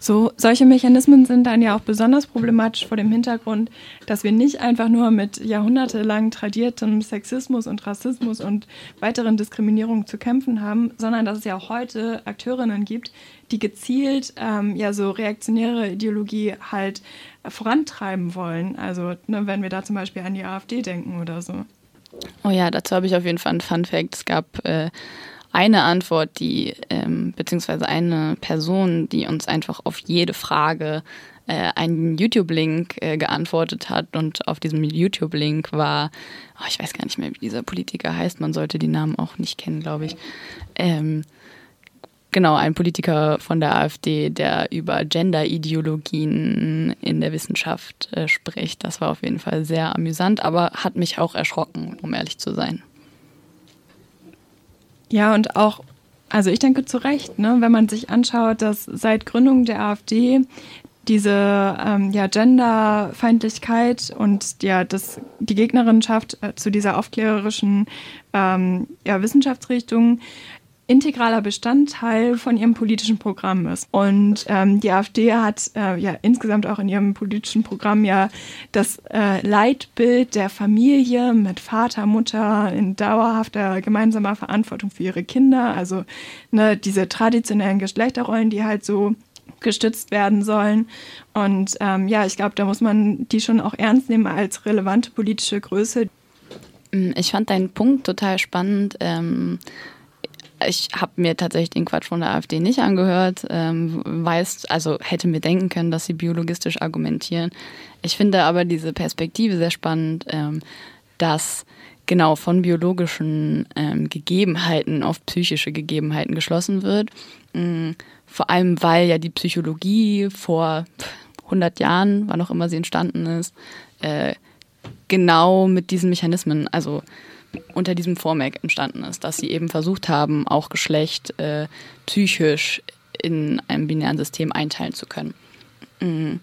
So, solche Mechanismen sind dann ja auch besonders problematisch vor dem Hintergrund, dass wir nicht einfach nur mit jahrhundertelang tradiertem Sexismus und Rassismus und weiteren Diskriminierungen zu kämpfen haben, sondern dass es ja auch heute Akteurinnen gibt, die gezielt ähm, ja so reaktionäre Ideologie halt vorantreiben wollen. Also ne, wenn wir da zum Beispiel an die AfD denken oder so. Oh ja, dazu habe ich auf jeden Fall einen Fun Fact. Es gab äh, eine Antwort, die, ähm, beziehungsweise eine Person, die uns einfach auf jede Frage äh, einen YouTube-Link äh, geantwortet hat. Und auf diesem YouTube-Link war, oh, ich weiß gar nicht mehr, wie dieser Politiker heißt, man sollte die Namen auch nicht kennen, glaube ich. Ähm, genau, ein Politiker von der AfD, der über Gender-Ideologien in der Wissenschaft äh, spricht. Das war auf jeden Fall sehr amüsant, aber hat mich auch erschrocken, um ehrlich zu sein. Ja, und auch, also ich denke zu Recht, ne, wenn man sich anschaut, dass seit Gründung der AfD diese ähm, ja, Genderfeindlichkeit und ja, das, die Gegnerinschaft äh, zu dieser aufklärerischen ähm, ja, Wissenschaftsrichtung integraler Bestandteil von ihrem politischen Programm ist. Und ähm, die AfD hat äh, ja insgesamt auch in ihrem politischen Programm ja das äh, Leitbild der Familie mit Vater, Mutter in dauerhafter gemeinsamer Verantwortung für ihre Kinder. Also ne, diese traditionellen Geschlechterrollen, die halt so gestützt werden sollen. Und ähm, ja, ich glaube, da muss man die schon auch ernst nehmen als relevante politische Größe. Ich fand deinen Punkt total spannend. Ähm ich habe mir tatsächlich den Quatsch von der AfD nicht angehört, ähm, weiß, also hätte mir denken können, dass sie biologistisch argumentieren. Ich finde aber diese Perspektive sehr spannend, ähm, dass genau von biologischen ähm, Gegebenheiten auf psychische Gegebenheiten geschlossen wird. Ähm, vor allem weil ja die Psychologie vor 100 Jahren, wann auch immer sie entstanden ist, äh, genau mit diesen Mechanismen, also unter diesem Vormerk entstanden ist, dass sie eben versucht haben, auch Geschlecht äh, psychisch in einem binären System einteilen zu können. Mhm.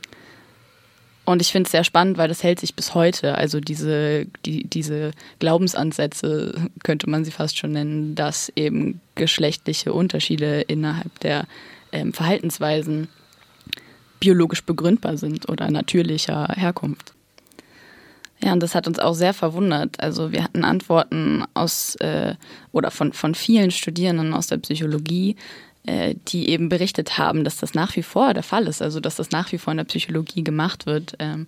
Und ich finde es sehr spannend, weil das hält sich bis heute. Also diese, die, diese Glaubensansätze könnte man sie fast schon nennen, dass eben geschlechtliche Unterschiede innerhalb der ähm, Verhaltensweisen biologisch begründbar sind oder natürlicher Herkunft. Ja, und das hat uns auch sehr verwundert. Also wir hatten Antworten aus äh, oder von, von vielen Studierenden aus der Psychologie, äh, die eben berichtet haben, dass das nach wie vor der Fall ist, also dass das nach wie vor in der Psychologie gemacht wird. Ähm,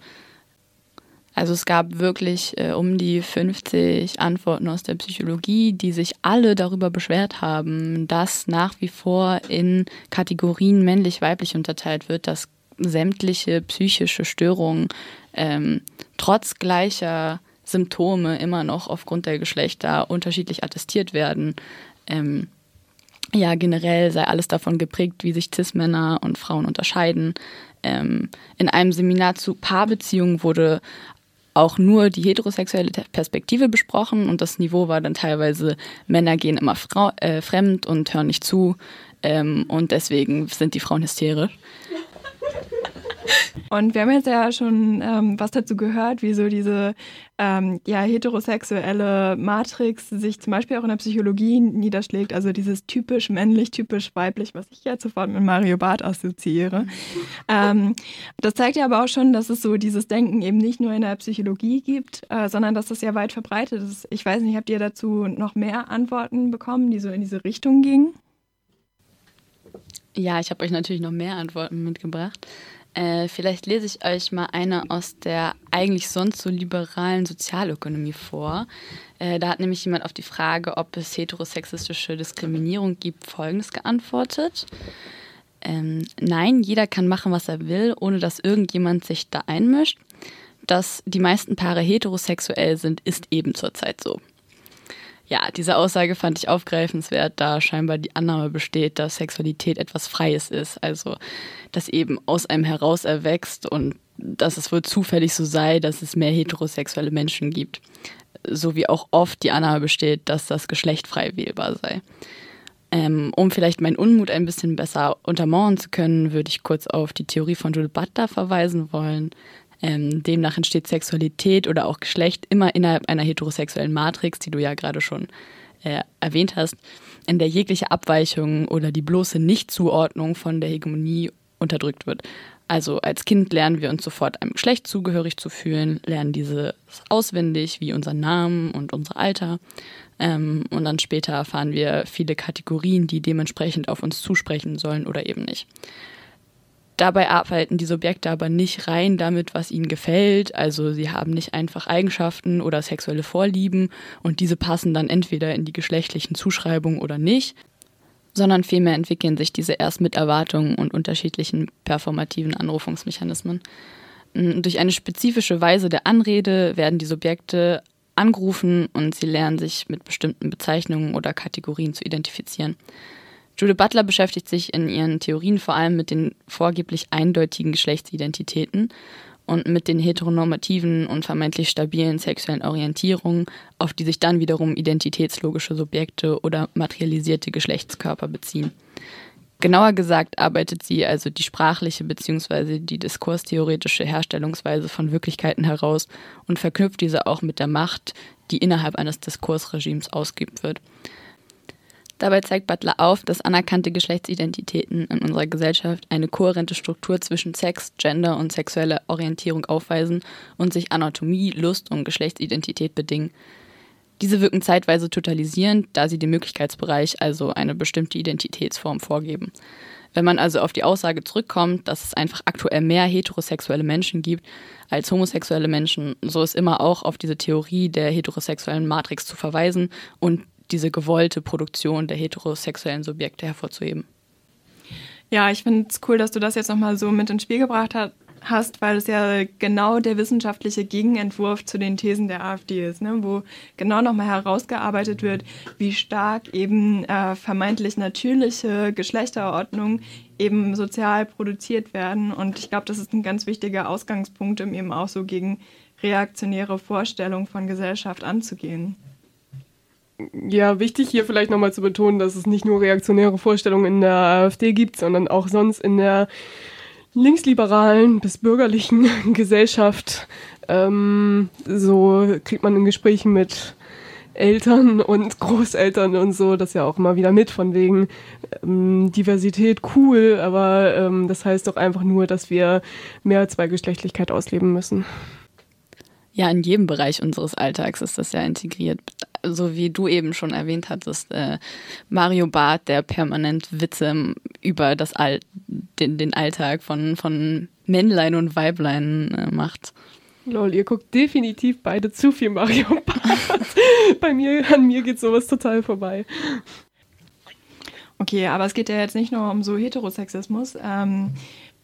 also es gab wirklich äh, um die 50 Antworten aus der Psychologie, die sich alle darüber beschwert haben, dass nach wie vor in Kategorien männlich-weiblich unterteilt wird, dass sämtliche psychische Störungen ähm, trotz gleicher Symptome immer noch aufgrund der Geschlechter unterschiedlich attestiert werden. Ähm, ja, generell sei alles davon geprägt, wie sich Cis-Männer und Frauen unterscheiden. Ähm, in einem Seminar zu Paarbeziehungen wurde auch nur die heterosexuelle Perspektive besprochen und das Niveau war dann teilweise, Männer gehen immer Frau, äh, fremd und hören nicht zu ähm, und deswegen sind die Frauen hysterisch. Und wir haben jetzt ja schon ähm, was dazu gehört, wie so diese ähm, ja, heterosexuelle Matrix sich zum Beispiel auch in der Psychologie niederschlägt. Also dieses typisch männlich, typisch weiblich, was ich jetzt sofort mit Mario Barth assoziiere. ähm, das zeigt ja aber auch schon, dass es so dieses Denken eben nicht nur in der Psychologie gibt, äh, sondern dass das ja weit verbreitet ist. Ich weiß nicht, habt ihr dazu noch mehr Antworten bekommen, die so in diese Richtung gingen? Ja, ich habe euch natürlich noch mehr Antworten mitgebracht. Äh, vielleicht lese ich euch mal eine aus der eigentlich sonst so liberalen Sozialökonomie vor. Äh, da hat nämlich jemand auf die Frage, ob es heterosexistische Diskriminierung gibt, Folgendes geantwortet. Ähm, nein, jeder kann machen, was er will, ohne dass irgendjemand sich da einmischt. Dass die meisten Paare heterosexuell sind, ist eben zurzeit so. Ja, diese Aussage fand ich aufgreifenswert, da scheinbar die Annahme besteht, dass Sexualität etwas Freies ist, also dass eben aus einem heraus erwächst und dass es wohl zufällig so sei, dass es mehr heterosexuelle Menschen gibt. So wie auch oft die Annahme besteht, dass das Geschlecht frei wählbar sei. Ähm, um vielleicht meinen Unmut ein bisschen besser untermauern zu können, würde ich kurz auf die Theorie von Judith Butler verweisen wollen, ähm, demnach entsteht Sexualität oder auch Geschlecht immer innerhalb einer heterosexuellen Matrix, die du ja gerade schon äh, erwähnt hast, in der jegliche Abweichung oder die bloße Nichtzuordnung von der Hegemonie unterdrückt wird. Also als Kind lernen wir uns sofort einem Geschlecht zugehörig zu fühlen, lernen dieses auswendig, wie unseren Namen und unser Alter. Ähm, und dann später erfahren wir viele Kategorien, die dementsprechend auf uns zusprechen sollen oder eben nicht. Dabei arbeiten die Subjekte aber nicht rein damit, was ihnen gefällt. Also sie haben nicht einfach Eigenschaften oder sexuelle Vorlieben und diese passen dann entweder in die geschlechtlichen Zuschreibungen oder nicht, sondern vielmehr entwickeln sich diese erst mit Erwartungen und unterschiedlichen performativen Anrufungsmechanismen. Durch eine spezifische Weise der Anrede werden die Subjekte angerufen und sie lernen sich mit bestimmten Bezeichnungen oder Kategorien zu identifizieren. Judith Butler beschäftigt sich in ihren Theorien vor allem mit den vorgeblich eindeutigen Geschlechtsidentitäten und mit den heteronormativen und vermeintlich stabilen sexuellen Orientierungen, auf die sich dann wiederum identitätslogische Subjekte oder materialisierte Geschlechtskörper beziehen. Genauer gesagt arbeitet sie also die sprachliche bzw. die diskurstheoretische Herstellungsweise von Wirklichkeiten heraus und verknüpft diese auch mit der Macht, die innerhalb eines Diskursregimes ausgeübt wird. Dabei zeigt Butler auf, dass anerkannte Geschlechtsidentitäten in unserer Gesellschaft eine kohärente Struktur zwischen Sex, Gender und sexueller Orientierung aufweisen und sich Anatomie, Lust und Geschlechtsidentität bedingen. Diese wirken zeitweise totalisierend, da sie den Möglichkeitsbereich, also eine bestimmte Identitätsform, vorgeben. Wenn man also auf die Aussage zurückkommt, dass es einfach aktuell mehr heterosexuelle Menschen gibt als homosexuelle Menschen, so ist immer auch auf diese Theorie der heterosexuellen Matrix zu verweisen und diese gewollte Produktion der heterosexuellen Subjekte hervorzuheben. Ja, ich finde es cool, dass du das jetzt nochmal so mit ins Spiel gebracht hast hast, weil es ja genau der wissenschaftliche Gegenentwurf zu den Thesen der AfD ist, ne? wo genau nochmal herausgearbeitet wird, wie stark eben äh, vermeintlich natürliche Geschlechterordnungen eben sozial produziert werden. Und ich glaube, das ist ein ganz wichtiger Ausgangspunkt, um eben auch so gegen reaktionäre Vorstellungen von Gesellschaft anzugehen. Ja, wichtig hier vielleicht nochmal zu betonen, dass es nicht nur reaktionäre Vorstellungen in der AfD gibt, sondern auch sonst in der linksliberalen bis bürgerlichen Gesellschaft. Ähm, so kriegt man in Gesprächen mit Eltern und Großeltern und so das ja auch immer wieder mit, von wegen ähm, Diversität cool, aber ähm, das heißt doch einfach nur, dass wir mehr Zweigeschlechtlichkeit ausleben müssen. Ja, in jedem Bereich unseres Alltags ist das ja integriert. So wie du eben schon erwähnt hattest, äh, Mario Barth, der permanent Witze über das All den, den Alltag von, von Männlein und Weiblein äh, macht. Lol, ihr guckt definitiv beide zu viel Mario Barth. Bei mir, an mir geht sowas total vorbei. Okay, aber es geht ja jetzt nicht nur um so Heterosexismus. Ähm,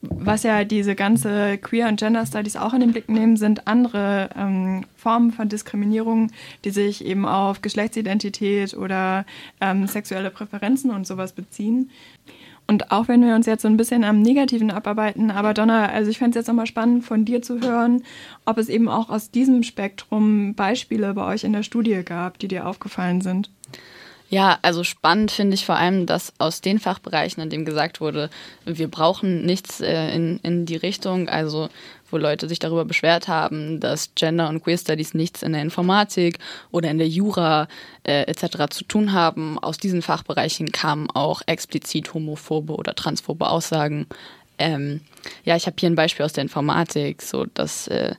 was ja diese ganze Queer- und Gender-Studies auch in den Blick nehmen, sind andere ähm, Formen von Diskriminierung, die sich eben auf Geschlechtsidentität oder ähm, sexuelle Präferenzen und sowas beziehen. Und auch wenn wir uns jetzt so ein bisschen am Negativen abarbeiten, aber Donna, also ich fände es jetzt nochmal spannend von dir zu hören, ob es eben auch aus diesem Spektrum Beispiele bei euch in der Studie gab, die dir aufgefallen sind. Ja, also spannend finde ich vor allem, dass aus den Fachbereichen, in dem gesagt wurde, wir brauchen nichts äh, in, in die Richtung, also wo Leute sich darüber beschwert haben, dass Gender und Queer Studies nichts in der Informatik oder in der Jura äh, etc. zu tun haben. Aus diesen Fachbereichen kamen auch explizit homophobe oder transphobe Aussagen. Ähm, ja, ich habe hier ein Beispiel aus der Informatik, so dass äh,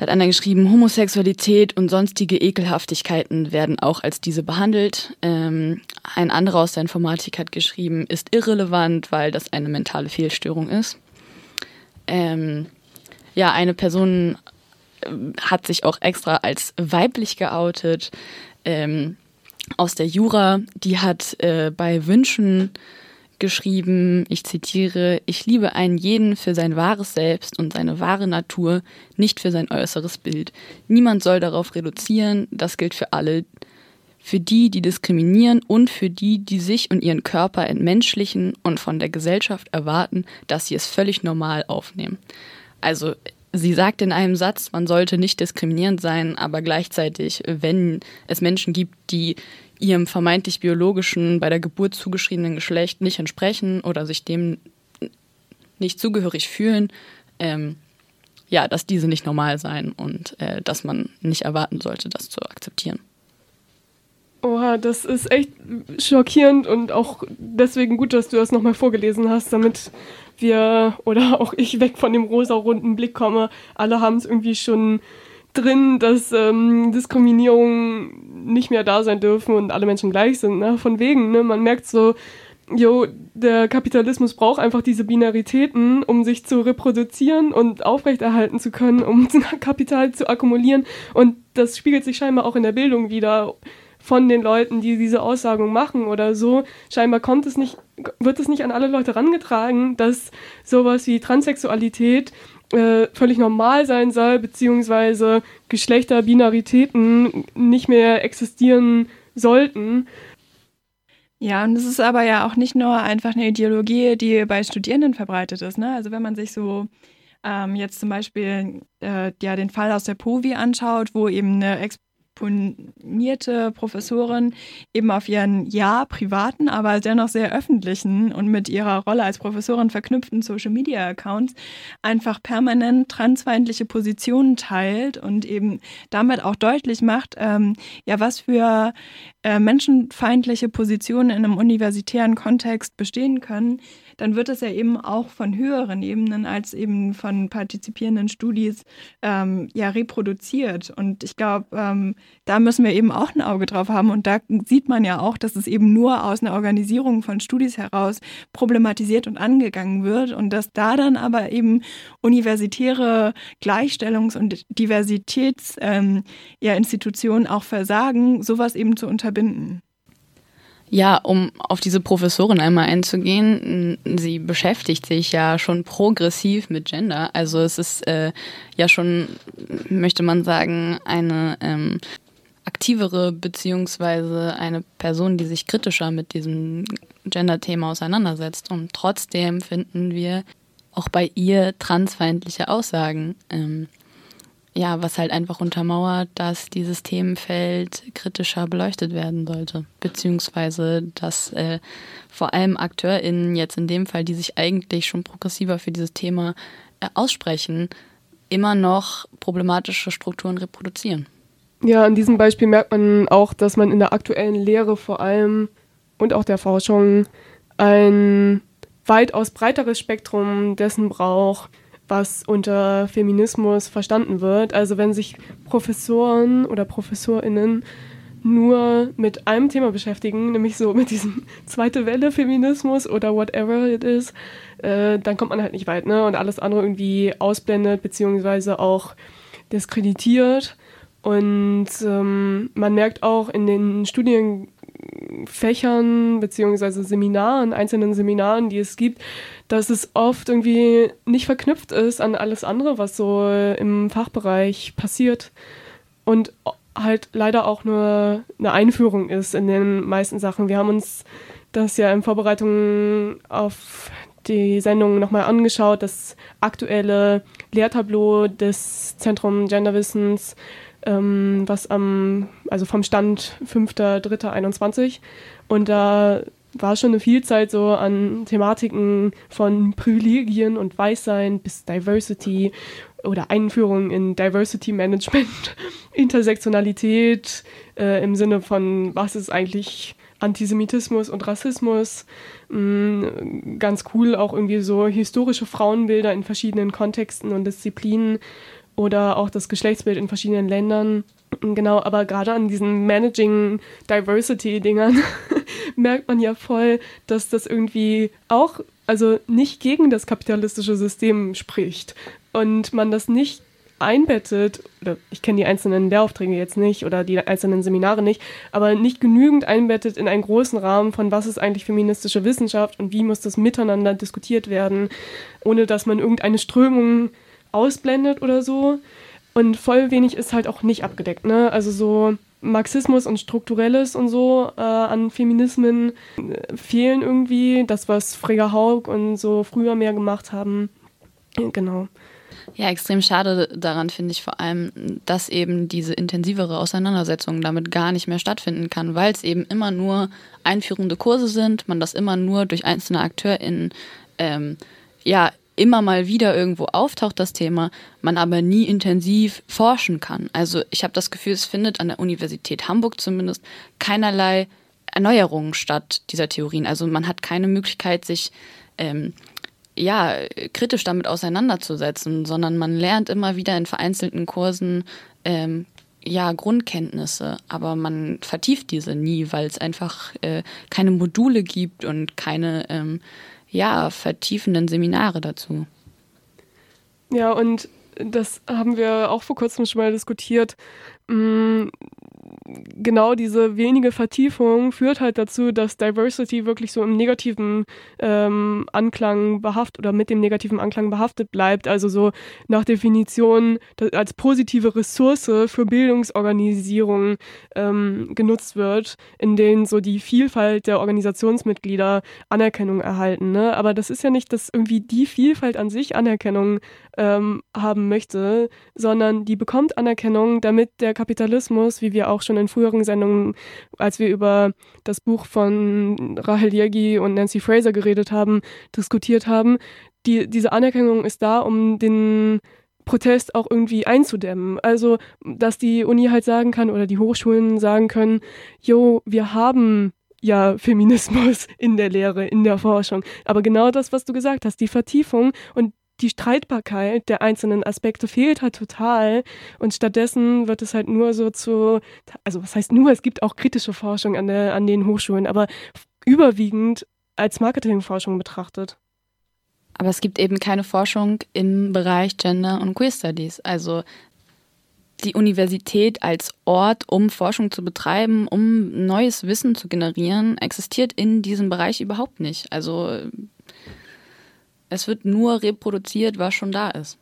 da hat einer geschrieben, Homosexualität und sonstige Ekelhaftigkeiten werden auch als diese behandelt. Ähm, ein anderer aus der Informatik hat geschrieben, ist irrelevant, weil das eine mentale Fehlstörung ist. Ähm, ja, eine Person äh, hat sich auch extra als weiblich geoutet. Ähm, aus der Jura, die hat äh, bei Wünschen geschrieben, ich zitiere, ich liebe einen jeden für sein wahres Selbst und seine wahre Natur, nicht für sein äußeres Bild. Niemand soll darauf reduzieren, das gilt für alle, für die, die diskriminieren und für die, die sich und ihren Körper entmenschlichen und von der Gesellschaft erwarten, dass sie es völlig normal aufnehmen. Also sie sagt in einem Satz, man sollte nicht diskriminierend sein, aber gleichzeitig, wenn es Menschen gibt, die ihrem vermeintlich biologischen, bei der Geburt zugeschriebenen Geschlecht nicht entsprechen oder sich dem nicht zugehörig fühlen, ähm, ja, dass diese nicht normal seien und äh, dass man nicht erwarten sollte, das zu akzeptieren. Oha, das ist echt schockierend und auch deswegen gut, dass du das nochmal vorgelesen hast, damit wir oder auch ich weg von dem rosa-runden Blick komme. Alle haben es irgendwie schon drin, dass ähm, Diskriminierung nicht mehr da sein dürfen und alle Menschen gleich sind. Ne? Von wegen, ne? man merkt so, jo, der Kapitalismus braucht einfach diese Binaritäten, um sich zu reproduzieren und aufrechterhalten zu können, um Kapital zu akkumulieren. Und das spiegelt sich scheinbar auch in der Bildung wieder von den Leuten, die diese Aussagung machen oder so. Scheinbar kommt es nicht, wird es nicht an alle Leute rangetragen, dass sowas wie Transsexualität äh, völlig normal sein soll, beziehungsweise Geschlechterbinaritäten nicht mehr existieren sollten. Ja, und es ist aber ja auch nicht nur einfach eine Ideologie, die bei Studierenden verbreitet ist. Ne? Also wenn man sich so ähm, jetzt zum Beispiel äh, ja, den Fall aus der POVI anschaut, wo eben eine Ex exponierte Professorin eben auf ihren ja privaten, aber dennoch sehr öffentlichen und mit ihrer Rolle als Professorin verknüpften Social Media Accounts einfach permanent transfeindliche Positionen teilt und eben damit auch deutlich macht, ähm, ja, was für äh, menschenfeindliche Positionen in einem universitären Kontext bestehen können, dann wird es ja eben auch von höheren Ebenen als eben von partizipierenden Studis ähm, ja reproduziert. Und ich glaube, ähm, da müssen wir eben auch ein Auge drauf haben. Und da sieht man ja auch, dass es eben nur aus einer Organisierung von Studis heraus problematisiert und angegangen wird und dass da dann aber eben universitäre Gleichstellungs- und Diversitätsinstitutionen ähm, ja, auch versagen, sowas eben zu unterbinden. Ja, um auf diese Professorin einmal einzugehen, sie beschäftigt sich ja schon progressiv mit Gender. Also es ist äh, ja schon, möchte man sagen, eine ähm, aktivere beziehungsweise eine Person, die sich kritischer mit diesem Gender-Thema auseinandersetzt. Und trotzdem finden wir auch bei ihr transfeindliche Aussagen. Ähm, ja, was halt einfach untermauert, dass dieses Themenfeld kritischer beleuchtet werden sollte. Beziehungsweise, dass äh, vor allem AkteurInnen jetzt in dem Fall, die sich eigentlich schon progressiver für dieses Thema äh, aussprechen, immer noch problematische Strukturen reproduzieren. Ja, an diesem Beispiel merkt man auch, dass man in der aktuellen Lehre vor allem und auch der Forschung ein weitaus breiteres Spektrum dessen braucht, was unter Feminismus verstanden wird. Also wenn sich Professoren oder Professorinnen nur mit einem Thema beschäftigen, nämlich so mit diesem zweite Welle Feminismus oder whatever it is, äh, dann kommt man halt nicht weit, ne? Und alles andere irgendwie ausblendet beziehungsweise auch diskreditiert. Und ähm, man merkt auch in den Studienfächern beziehungsweise Seminaren, einzelnen Seminaren, die es gibt, dass es oft irgendwie nicht verknüpft ist an alles andere, was so im Fachbereich passiert. Und halt leider auch nur eine Einführung ist in den meisten Sachen. Wir haben uns das ja in Vorbereitung auf die Sendung nochmal angeschaut, das aktuelle Lehrtableau des Zentrum Genderwissens, ähm, was am, also vom Stand 5.3.21. Und da war schon eine Vielzahl so an Thematiken von Privilegien und Weißsein bis Diversity oder Einführung in Diversity Management, Intersektionalität äh, im Sinne von, was ist eigentlich Antisemitismus und Rassismus. Mhm, ganz cool auch irgendwie so historische Frauenbilder in verschiedenen Kontexten und Disziplinen oder auch das Geschlechtsbild in verschiedenen Ländern. Genau, aber gerade an diesen Managing Diversity-Dingern merkt man ja voll, dass das irgendwie auch, also nicht gegen das kapitalistische System spricht und man das nicht einbettet, oder ich kenne die einzelnen Lehraufträge jetzt nicht oder die einzelnen Seminare nicht, aber nicht genügend einbettet in einen großen Rahmen von was ist eigentlich feministische Wissenschaft und wie muss das miteinander diskutiert werden, ohne dass man irgendeine Strömung ausblendet oder so. Und voll wenig ist halt auch nicht abgedeckt, ne? Also so Marxismus und Strukturelles und so äh, an Feminismen äh, fehlen irgendwie. Das, was Frigga Haug und so früher mehr gemacht haben. Genau. Ja, extrem schade daran finde ich vor allem, dass eben diese intensivere Auseinandersetzung damit gar nicht mehr stattfinden kann, weil es eben immer nur einführende Kurse sind, man das immer nur durch einzelne AkteurInnen ähm, ja, immer mal wieder irgendwo auftaucht, das Thema, man aber nie intensiv forschen kann. Also ich habe das Gefühl, es findet an der Universität Hamburg zumindest keinerlei Erneuerungen statt dieser Theorien. Also man hat keine Möglichkeit, sich ähm, ja, kritisch damit auseinanderzusetzen, sondern man lernt immer wieder in vereinzelten Kursen ähm, ja, Grundkenntnisse, aber man vertieft diese nie, weil es einfach äh, keine Module gibt und keine ähm, ja, vertiefenden Seminare dazu. Ja, und das haben wir auch vor kurzem schon mal diskutiert. Genau diese wenige Vertiefung führt halt dazu, dass Diversity wirklich so im negativen ähm, Anklang behaftet oder mit dem negativen Anklang behaftet bleibt. Also so nach Definition als positive Ressource für Bildungsorganisierung ähm, genutzt wird, in denen so die Vielfalt der Organisationsmitglieder Anerkennung erhalten. Ne? Aber das ist ja nicht, dass irgendwie die Vielfalt an sich Anerkennung ähm, haben möchte, sondern die bekommt Anerkennung, damit der Kapitalismus, wie wir auch schon in früheren Sendungen, als wir über das Buch von Rahel Yegi und Nancy Fraser geredet haben, diskutiert haben, die, diese Anerkennung ist da, um den Protest auch irgendwie einzudämmen. Also, dass die Uni halt sagen kann oder die Hochschulen sagen können, jo, wir haben ja Feminismus in der Lehre, in der Forschung. Aber genau das, was du gesagt hast, die Vertiefung und die Streitbarkeit der einzelnen Aspekte fehlt halt total. Und stattdessen wird es halt nur so zu, also was heißt nur, es gibt auch kritische Forschung an, der, an den Hochschulen, aber überwiegend als Marketingforschung betrachtet. Aber es gibt eben keine Forschung im Bereich Gender und Queer Studies. Also die Universität als Ort, um Forschung zu betreiben, um neues Wissen zu generieren, existiert in diesem Bereich überhaupt nicht. Also es wird nur reproduziert, was schon da ist.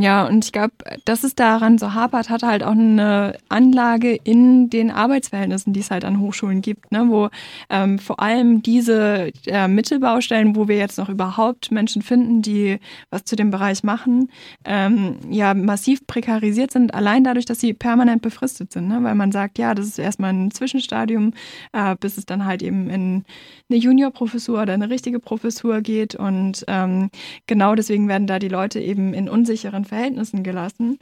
Ja, und ich glaube, dass es daran so hapert, hat halt auch eine Anlage in den Arbeitsverhältnissen, die es halt an Hochschulen gibt, ne? wo ähm, vor allem diese äh, Mittelbaustellen, wo wir jetzt noch überhaupt Menschen finden, die was zu dem Bereich machen, ähm, ja massiv prekarisiert sind, allein dadurch, dass sie permanent befristet sind, ne? weil man sagt, ja, das ist erstmal ein Zwischenstadium, äh, bis es dann halt eben in eine Juniorprofessur oder eine richtige Professur geht und ähm, genau deswegen werden da die Leute eben in unsicheren Verhältnissen gelassen.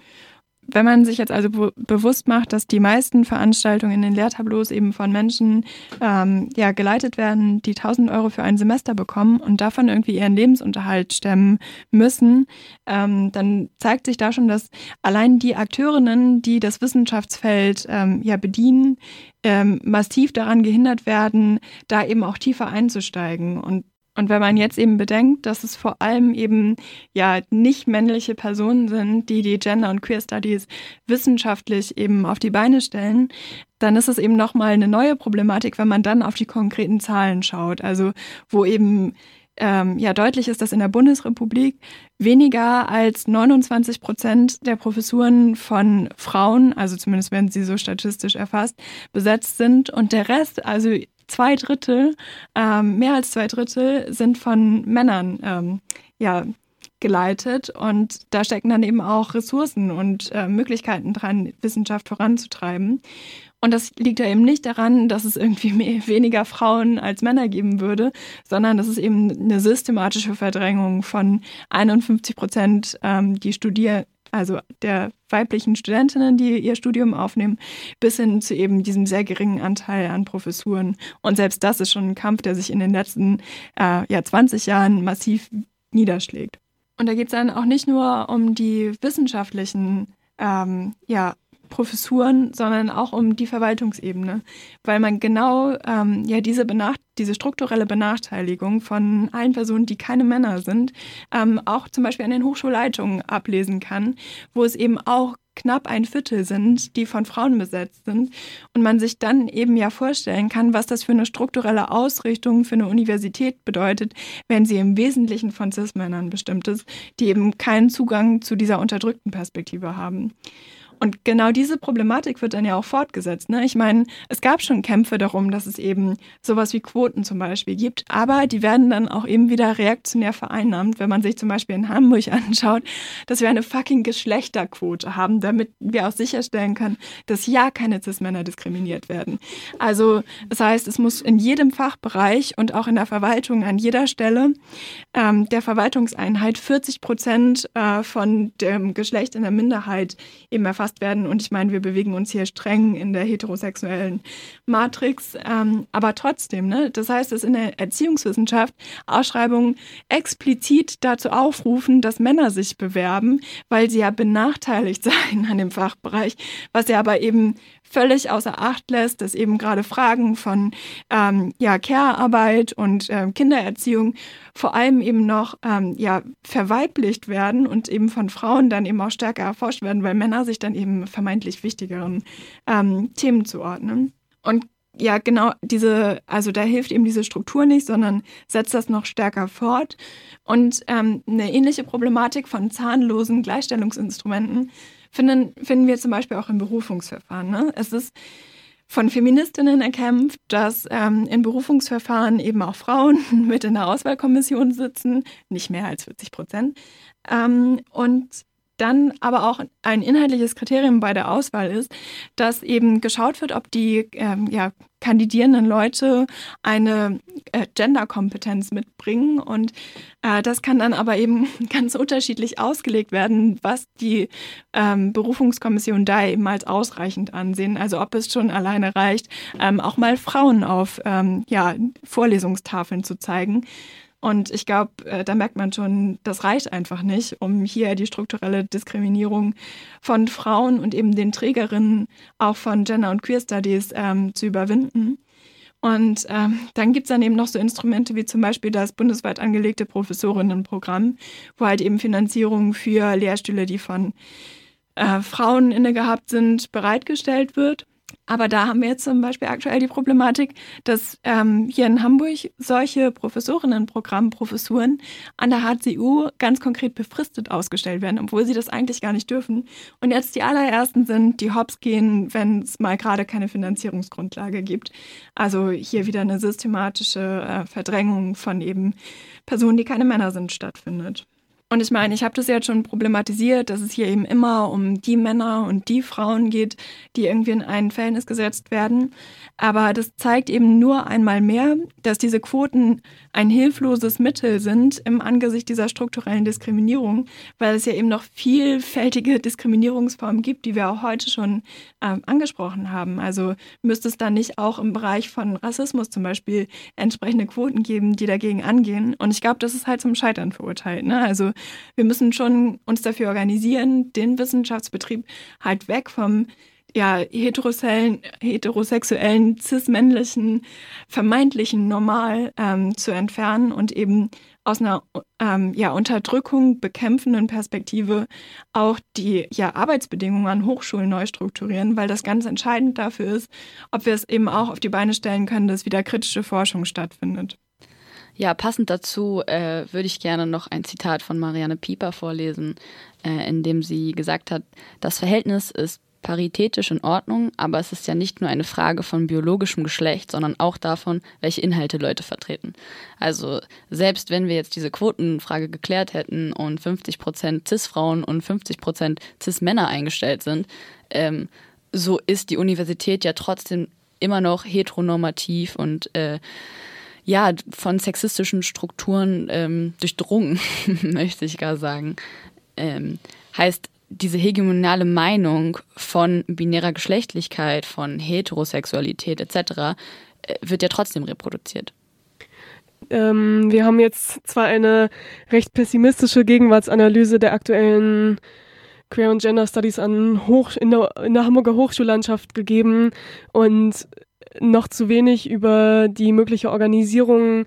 Wenn man sich jetzt also be bewusst macht, dass die meisten Veranstaltungen in den Lehrtableaus eben von Menschen ähm, ja, geleitet werden, die 1000 Euro für ein Semester bekommen und davon irgendwie ihren Lebensunterhalt stemmen müssen, ähm, dann zeigt sich da schon, dass allein die Akteurinnen, die das Wissenschaftsfeld ähm, ja bedienen, ähm, massiv daran gehindert werden, da eben auch tiefer einzusteigen. Und und wenn man jetzt eben bedenkt, dass es vor allem eben ja nicht männliche Personen sind, die die Gender- und Queer Studies wissenschaftlich eben auf die Beine stellen, dann ist es eben nochmal eine neue Problematik, wenn man dann auf die konkreten Zahlen schaut. Also wo eben ähm, ja deutlich ist, dass in der Bundesrepublik weniger als 29 Prozent der Professuren von Frauen, also zumindest wenn sie so statistisch erfasst, besetzt sind und der Rest, also zwei Drittel, ähm, mehr als zwei Drittel sind von Männern ähm, ja, geleitet und da stecken dann eben auch Ressourcen und äh, Möglichkeiten dran, Wissenschaft voranzutreiben. Und das liegt ja eben nicht daran, dass es irgendwie mehr, weniger Frauen als Männer geben würde, sondern das ist eben eine systematische Verdrängung von 51 Prozent, ähm, die studieren, also der weiblichen Studentinnen, die ihr Studium aufnehmen, bis hin zu eben diesem sehr geringen Anteil an Professuren. Und selbst das ist schon ein Kampf, der sich in den letzten äh, ja, 20 Jahren massiv niederschlägt. Und da geht es dann auch nicht nur um die wissenschaftlichen ähm, ja, Professuren, sondern auch um die Verwaltungsebene, weil man genau ähm, ja diese, Benacht diese strukturelle Benachteiligung von allen Personen, die keine Männer sind, ähm, auch zum Beispiel an den Hochschulleitungen ablesen kann, wo es eben auch knapp ein Viertel sind, die von Frauen besetzt sind. Und man sich dann eben ja vorstellen kann, was das für eine strukturelle Ausrichtung für eine Universität bedeutet, wenn sie im Wesentlichen von Cis-Männern bestimmt ist, die eben keinen Zugang zu dieser unterdrückten Perspektive haben. Und genau diese Problematik wird dann ja auch fortgesetzt. Ne? Ich meine, es gab schon Kämpfe darum, dass es eben sowas wie Quoten zum Beispiel gibt, aber die werden dann auch eben wieder reaktionär vereinnahmt, wenn man sich zum Beispiel in Hamburg anschaut, dass wir eine fucking Geschlechterquote haben, damit wir auch sicherstellen können, dass ja keine Cis-Männer diskriminiert werden. Also das heißt, es muss in jedem Fachbereich und auch in der Verwaltung an jeder Stelle ähm, der Verwaltungseinheit 40 Prozent äh, von dem Geschlecht in der Minderheit eben erfasst angepasst werden. Und ich meine, wir bewegen uns hier streng in der heterosexuellen Matrix, ähm, aber trotzdem, ne? Das heißt, dass in der Erziehungswissenschaft Ausschreibungen explizit dazu aufrufen, dass Männer sich bewerben, weil sie ja benachteiligt seien an dem Fachbereich, was ja aber eben völlig außer Acht lässt, dass eben gerade Fragen von ähm, ja, Care-Arbeit und äh, Kindererziehung vor allem eben noch ähm, ja, verweiblicht werden und eben von Frauen dann eben auch stärker erforscht werden, weil Männer sich dann eben vermeintlich wichtigeren ähm, Themen zuordnen. Und ja, genau, diese, also da hilft eben diese Struktur nicht, sondern setzt das noch stärker fort. Und ähm, eine ähnliche Problematik von zahnlosen Gleichstellungsinstrumenten finden, finden wir zum Beispiel auch im Berufungsverfahren. Ne? Es ist von Feministinnen erkämpft, dass ähm, in Berufungsverfahren eben auch Frauen mit in der Auswahlkommission sitzen, nicht mehr als 40 Prozent. Ähm, und dann aber auch ein inhaltliches Kriterium bei der Auswahl ist, dass eben geschaut wird, ob die ähm, ja, kandidierenden Leute eine äh, Genderkompetenz mitbringen. Und äh, das kann dann aber eben ganz unterschiedlich ausgelegt werden, was die ähm, Berufungskommission da eben als ausreichend ansehen. Also ob es schon alleine reicht, ähm, auch mal Frauen auf ähm, ja, Vorlesungstafeln zu zeigen. Und ich glaube, äh, da merkt man schon, das reicht einfach nicht, um hier die strukturelle Diskriminierung von Frauen und eben den Trägerinnen auch von Gender- und Queer Studies ähm, zu überwinden. Und ähm, dann gibt es dann eben noch so Instrumente wie zum Beispiel das bundesweit angelegte Professorinnenprogramm, wo halt eben Finanzierung für Lehrstühle, die von äh, Frauen inne gehabt sind, bereitgestellt wird. Aber da haben wir jetzt zum Beispiel aktuell die Problematik, dass ähm, hier in Hamburg solche Professorinnenprogramm, Professuren an der HCU ganz konkret befristet ausgestellt werden, obwohl sie das eigentlich gar nicht dürfen. Und jetzt die allerersten sind, die hops gehen, wenn es mal gerade keine Finanzierungsgrundlage gibt. Also hier wieder eine systematische äh, Verdrängung von eben Personen, die keine Männer sind, stattfindet. Und ich meine, ich habe das jetzt schon problematisiert, dass es hier eben immer um die Männer und die Frauen geht, die irgendwie in ein Verhältnis gesetzt werden. Aber das zeigt eben nur einmal mehr, dass diese Quoten ein hilfloses Mittel sind im Angesicht dieser strukturellen Diskriminierung, weil es ja eben noch vielfältige Diskriminierungsformen gibt, die wir auch heute schon äh, angesprochen haben. Also müsste es dann nicht auch im Bereich von Rassismus zum Beispiel entsprechende Quoten geben, die dagegen angehen. Und ich glaube, das ist halt zum Scheitern verurteilt. Ne? Also wir müssen schon uns dafür organisieren, den Wissenschaftsbetrieb halt weg vom ja, heterosexuellen, heterosexuellen cis-männlichen, vermeintlichen Normal ähm, zu entfernen und eben aus einer ähm, ja, Unterdrückung bekämpfenden Perspektive auch die ja, Arbeitsbedingungen an Hochschulen neu strukturieren, weil das ganz entscheidend dafür ist, ob wir es eben auch auf die Beine stellen können, dass wieder kritische Forschung stattfindet. Ja, passend dazu äh, würde ich gerne noch ein Zitat von Marianne Pieper vorlesen, äh, in dem sie gesagt hat, das Verhältnis ist paritätisch in Ordnung, aber es ist ja nicht nur eine Frage von biologischem Geschlecht, sondern auch davon, welche Inhalte Leute vertreten. Also selbst wenn wir jetzt diese Quotenfrage geklärt hätten und 50 Prozent Cis-Frauen und 50 Prozent Cis-Männer eingestellt sind, ähm, so ist die Universität ja trotzdem immer noch heteronormativ und äh, ja, von sexistischen Strukturen ähm, durchdrungen, möchte ich gar sagen. Ähm, heißt, diese hegemoniale Meinung von binärer Geschlechtlichkeit, von Heterosexualität etc. Äh, wird ja trotzdem reproduziert. Ähm, wir haben jetzt zwar eine recht pessimistische Gegenwartsanalyse der aktuellen Queer und Gender Studies an Hoch in, der, in der Hamburger Hochschullandschaft gegeben und noch zu wenig über die mögliche Organisierung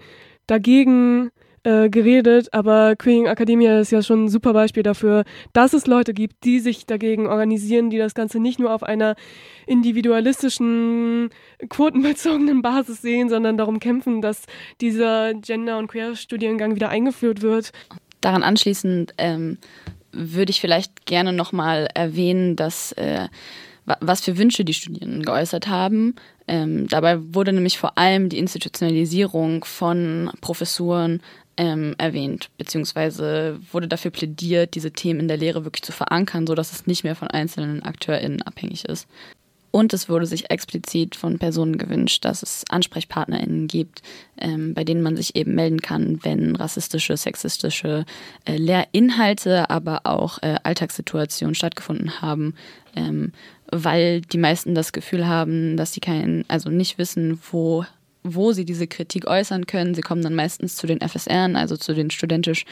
dagegen äh, geredet, aber Queering Academia ist ja schon ein super Beispiel dafür, dass es Leute gibt, die sich dagegen organisieren, die das Ganze nicht nur auf einer individualistischen, quotenbezogenen Basis sehen, sondern darum kämpfen, dass dieser Gender- und Queer-Studiengang wieder eingeführt wird. Daran anschließend ähm, würde ich vielleicht gerne nochmal erwähnen, dass äh, was für Wünsche die Studierenden geäußert haben. Ähm, dabei wurde nämlich vor allem die Institutionalisierung von Professuren ähm, erwähnt, beziehungsweise wurde dafür plädiert, diese Themen in der Lehre wirklich zu verankern, sodass es nicht mehr von einzelnen AkteurInnen abhängig ist. Und es wurde sich explizit von Personen gewünscht, dass es AnsprechpartnerInnen gibt, ähm, bei denen man sich eben melden kann, wenn rassistische, sexistische äh, Lehrinhalte, aber auch äh, Alltagssituationen stattgefunden haben, ähm, weil die meisten das Gefühl haben, dass sie keinen, also nicht wissen, wo wo sie diese Kritik äußern können. Sie kommen dann meistens zu den FSRen, also zu den studentisch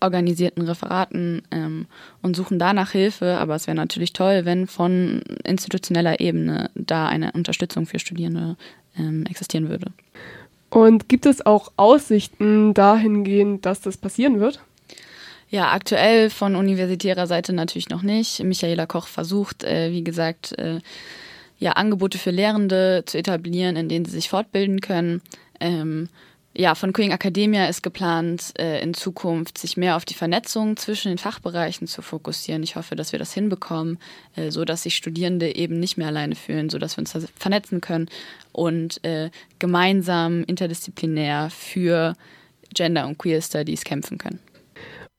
organisierten Referaten ähm, und suchen danach Hilfe. Aber es wäre natürlich toll, wenn von institutioneller Ebene da eine Unterstützung für Studierende ähm, existieren würde. Und gibt es auch Aussichten dahingehend, dass das passieren wird? Ja, aktuell von universitärer Seite natürlich noch nicht. Michaela Koch versucht, äh, wie gesagt, äh, ja, Angebote für Lehrende zu etablieren, in denen sie sich fortbilden können. Ähm, ja, von Queen Academia ist geplant, äh, in Zukunft sich mehr auf die Vernetzung zwischen den Fachbereichen zu fokussieren. Ich hoffe, dass wir das hinbekommen, äh, so dass sich Studierende eben nicht mehr alleine fühlen, so dass wir uns vernetzen können und äh, gemeinsam interdisziplinär für Gender und Queer Studies kämpfen können.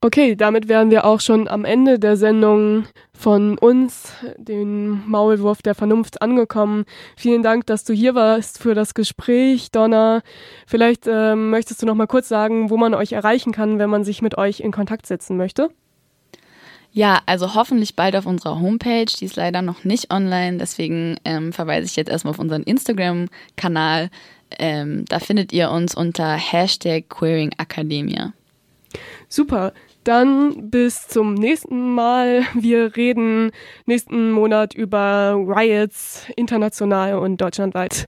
Okay, damit wären wir auch schon am Ende der Sendung von uns, den Maulwurf der Vernunft, angekommen. Vielen Dank, dass du hier warst für das Gespräch, Donna. Vielleicht äh, möchtest du noch mal kurz sagen, wo man euch erreichen kann, wenn man sich mit euch in Kontakt setzen möchte. Ja, also hoffentlich bald auf unserer Homepage. Die ist leider noch nicht online, deswegen ähm, verweise ich jetzt erstmal auf unseren Instagram-Kanal. Ähm, da findet ihr uns unter Hashtag Queering Academia. Super, dann bis zum nächsten Mal. Wir reden nächsten Monat über Riots international und deutschlandweit.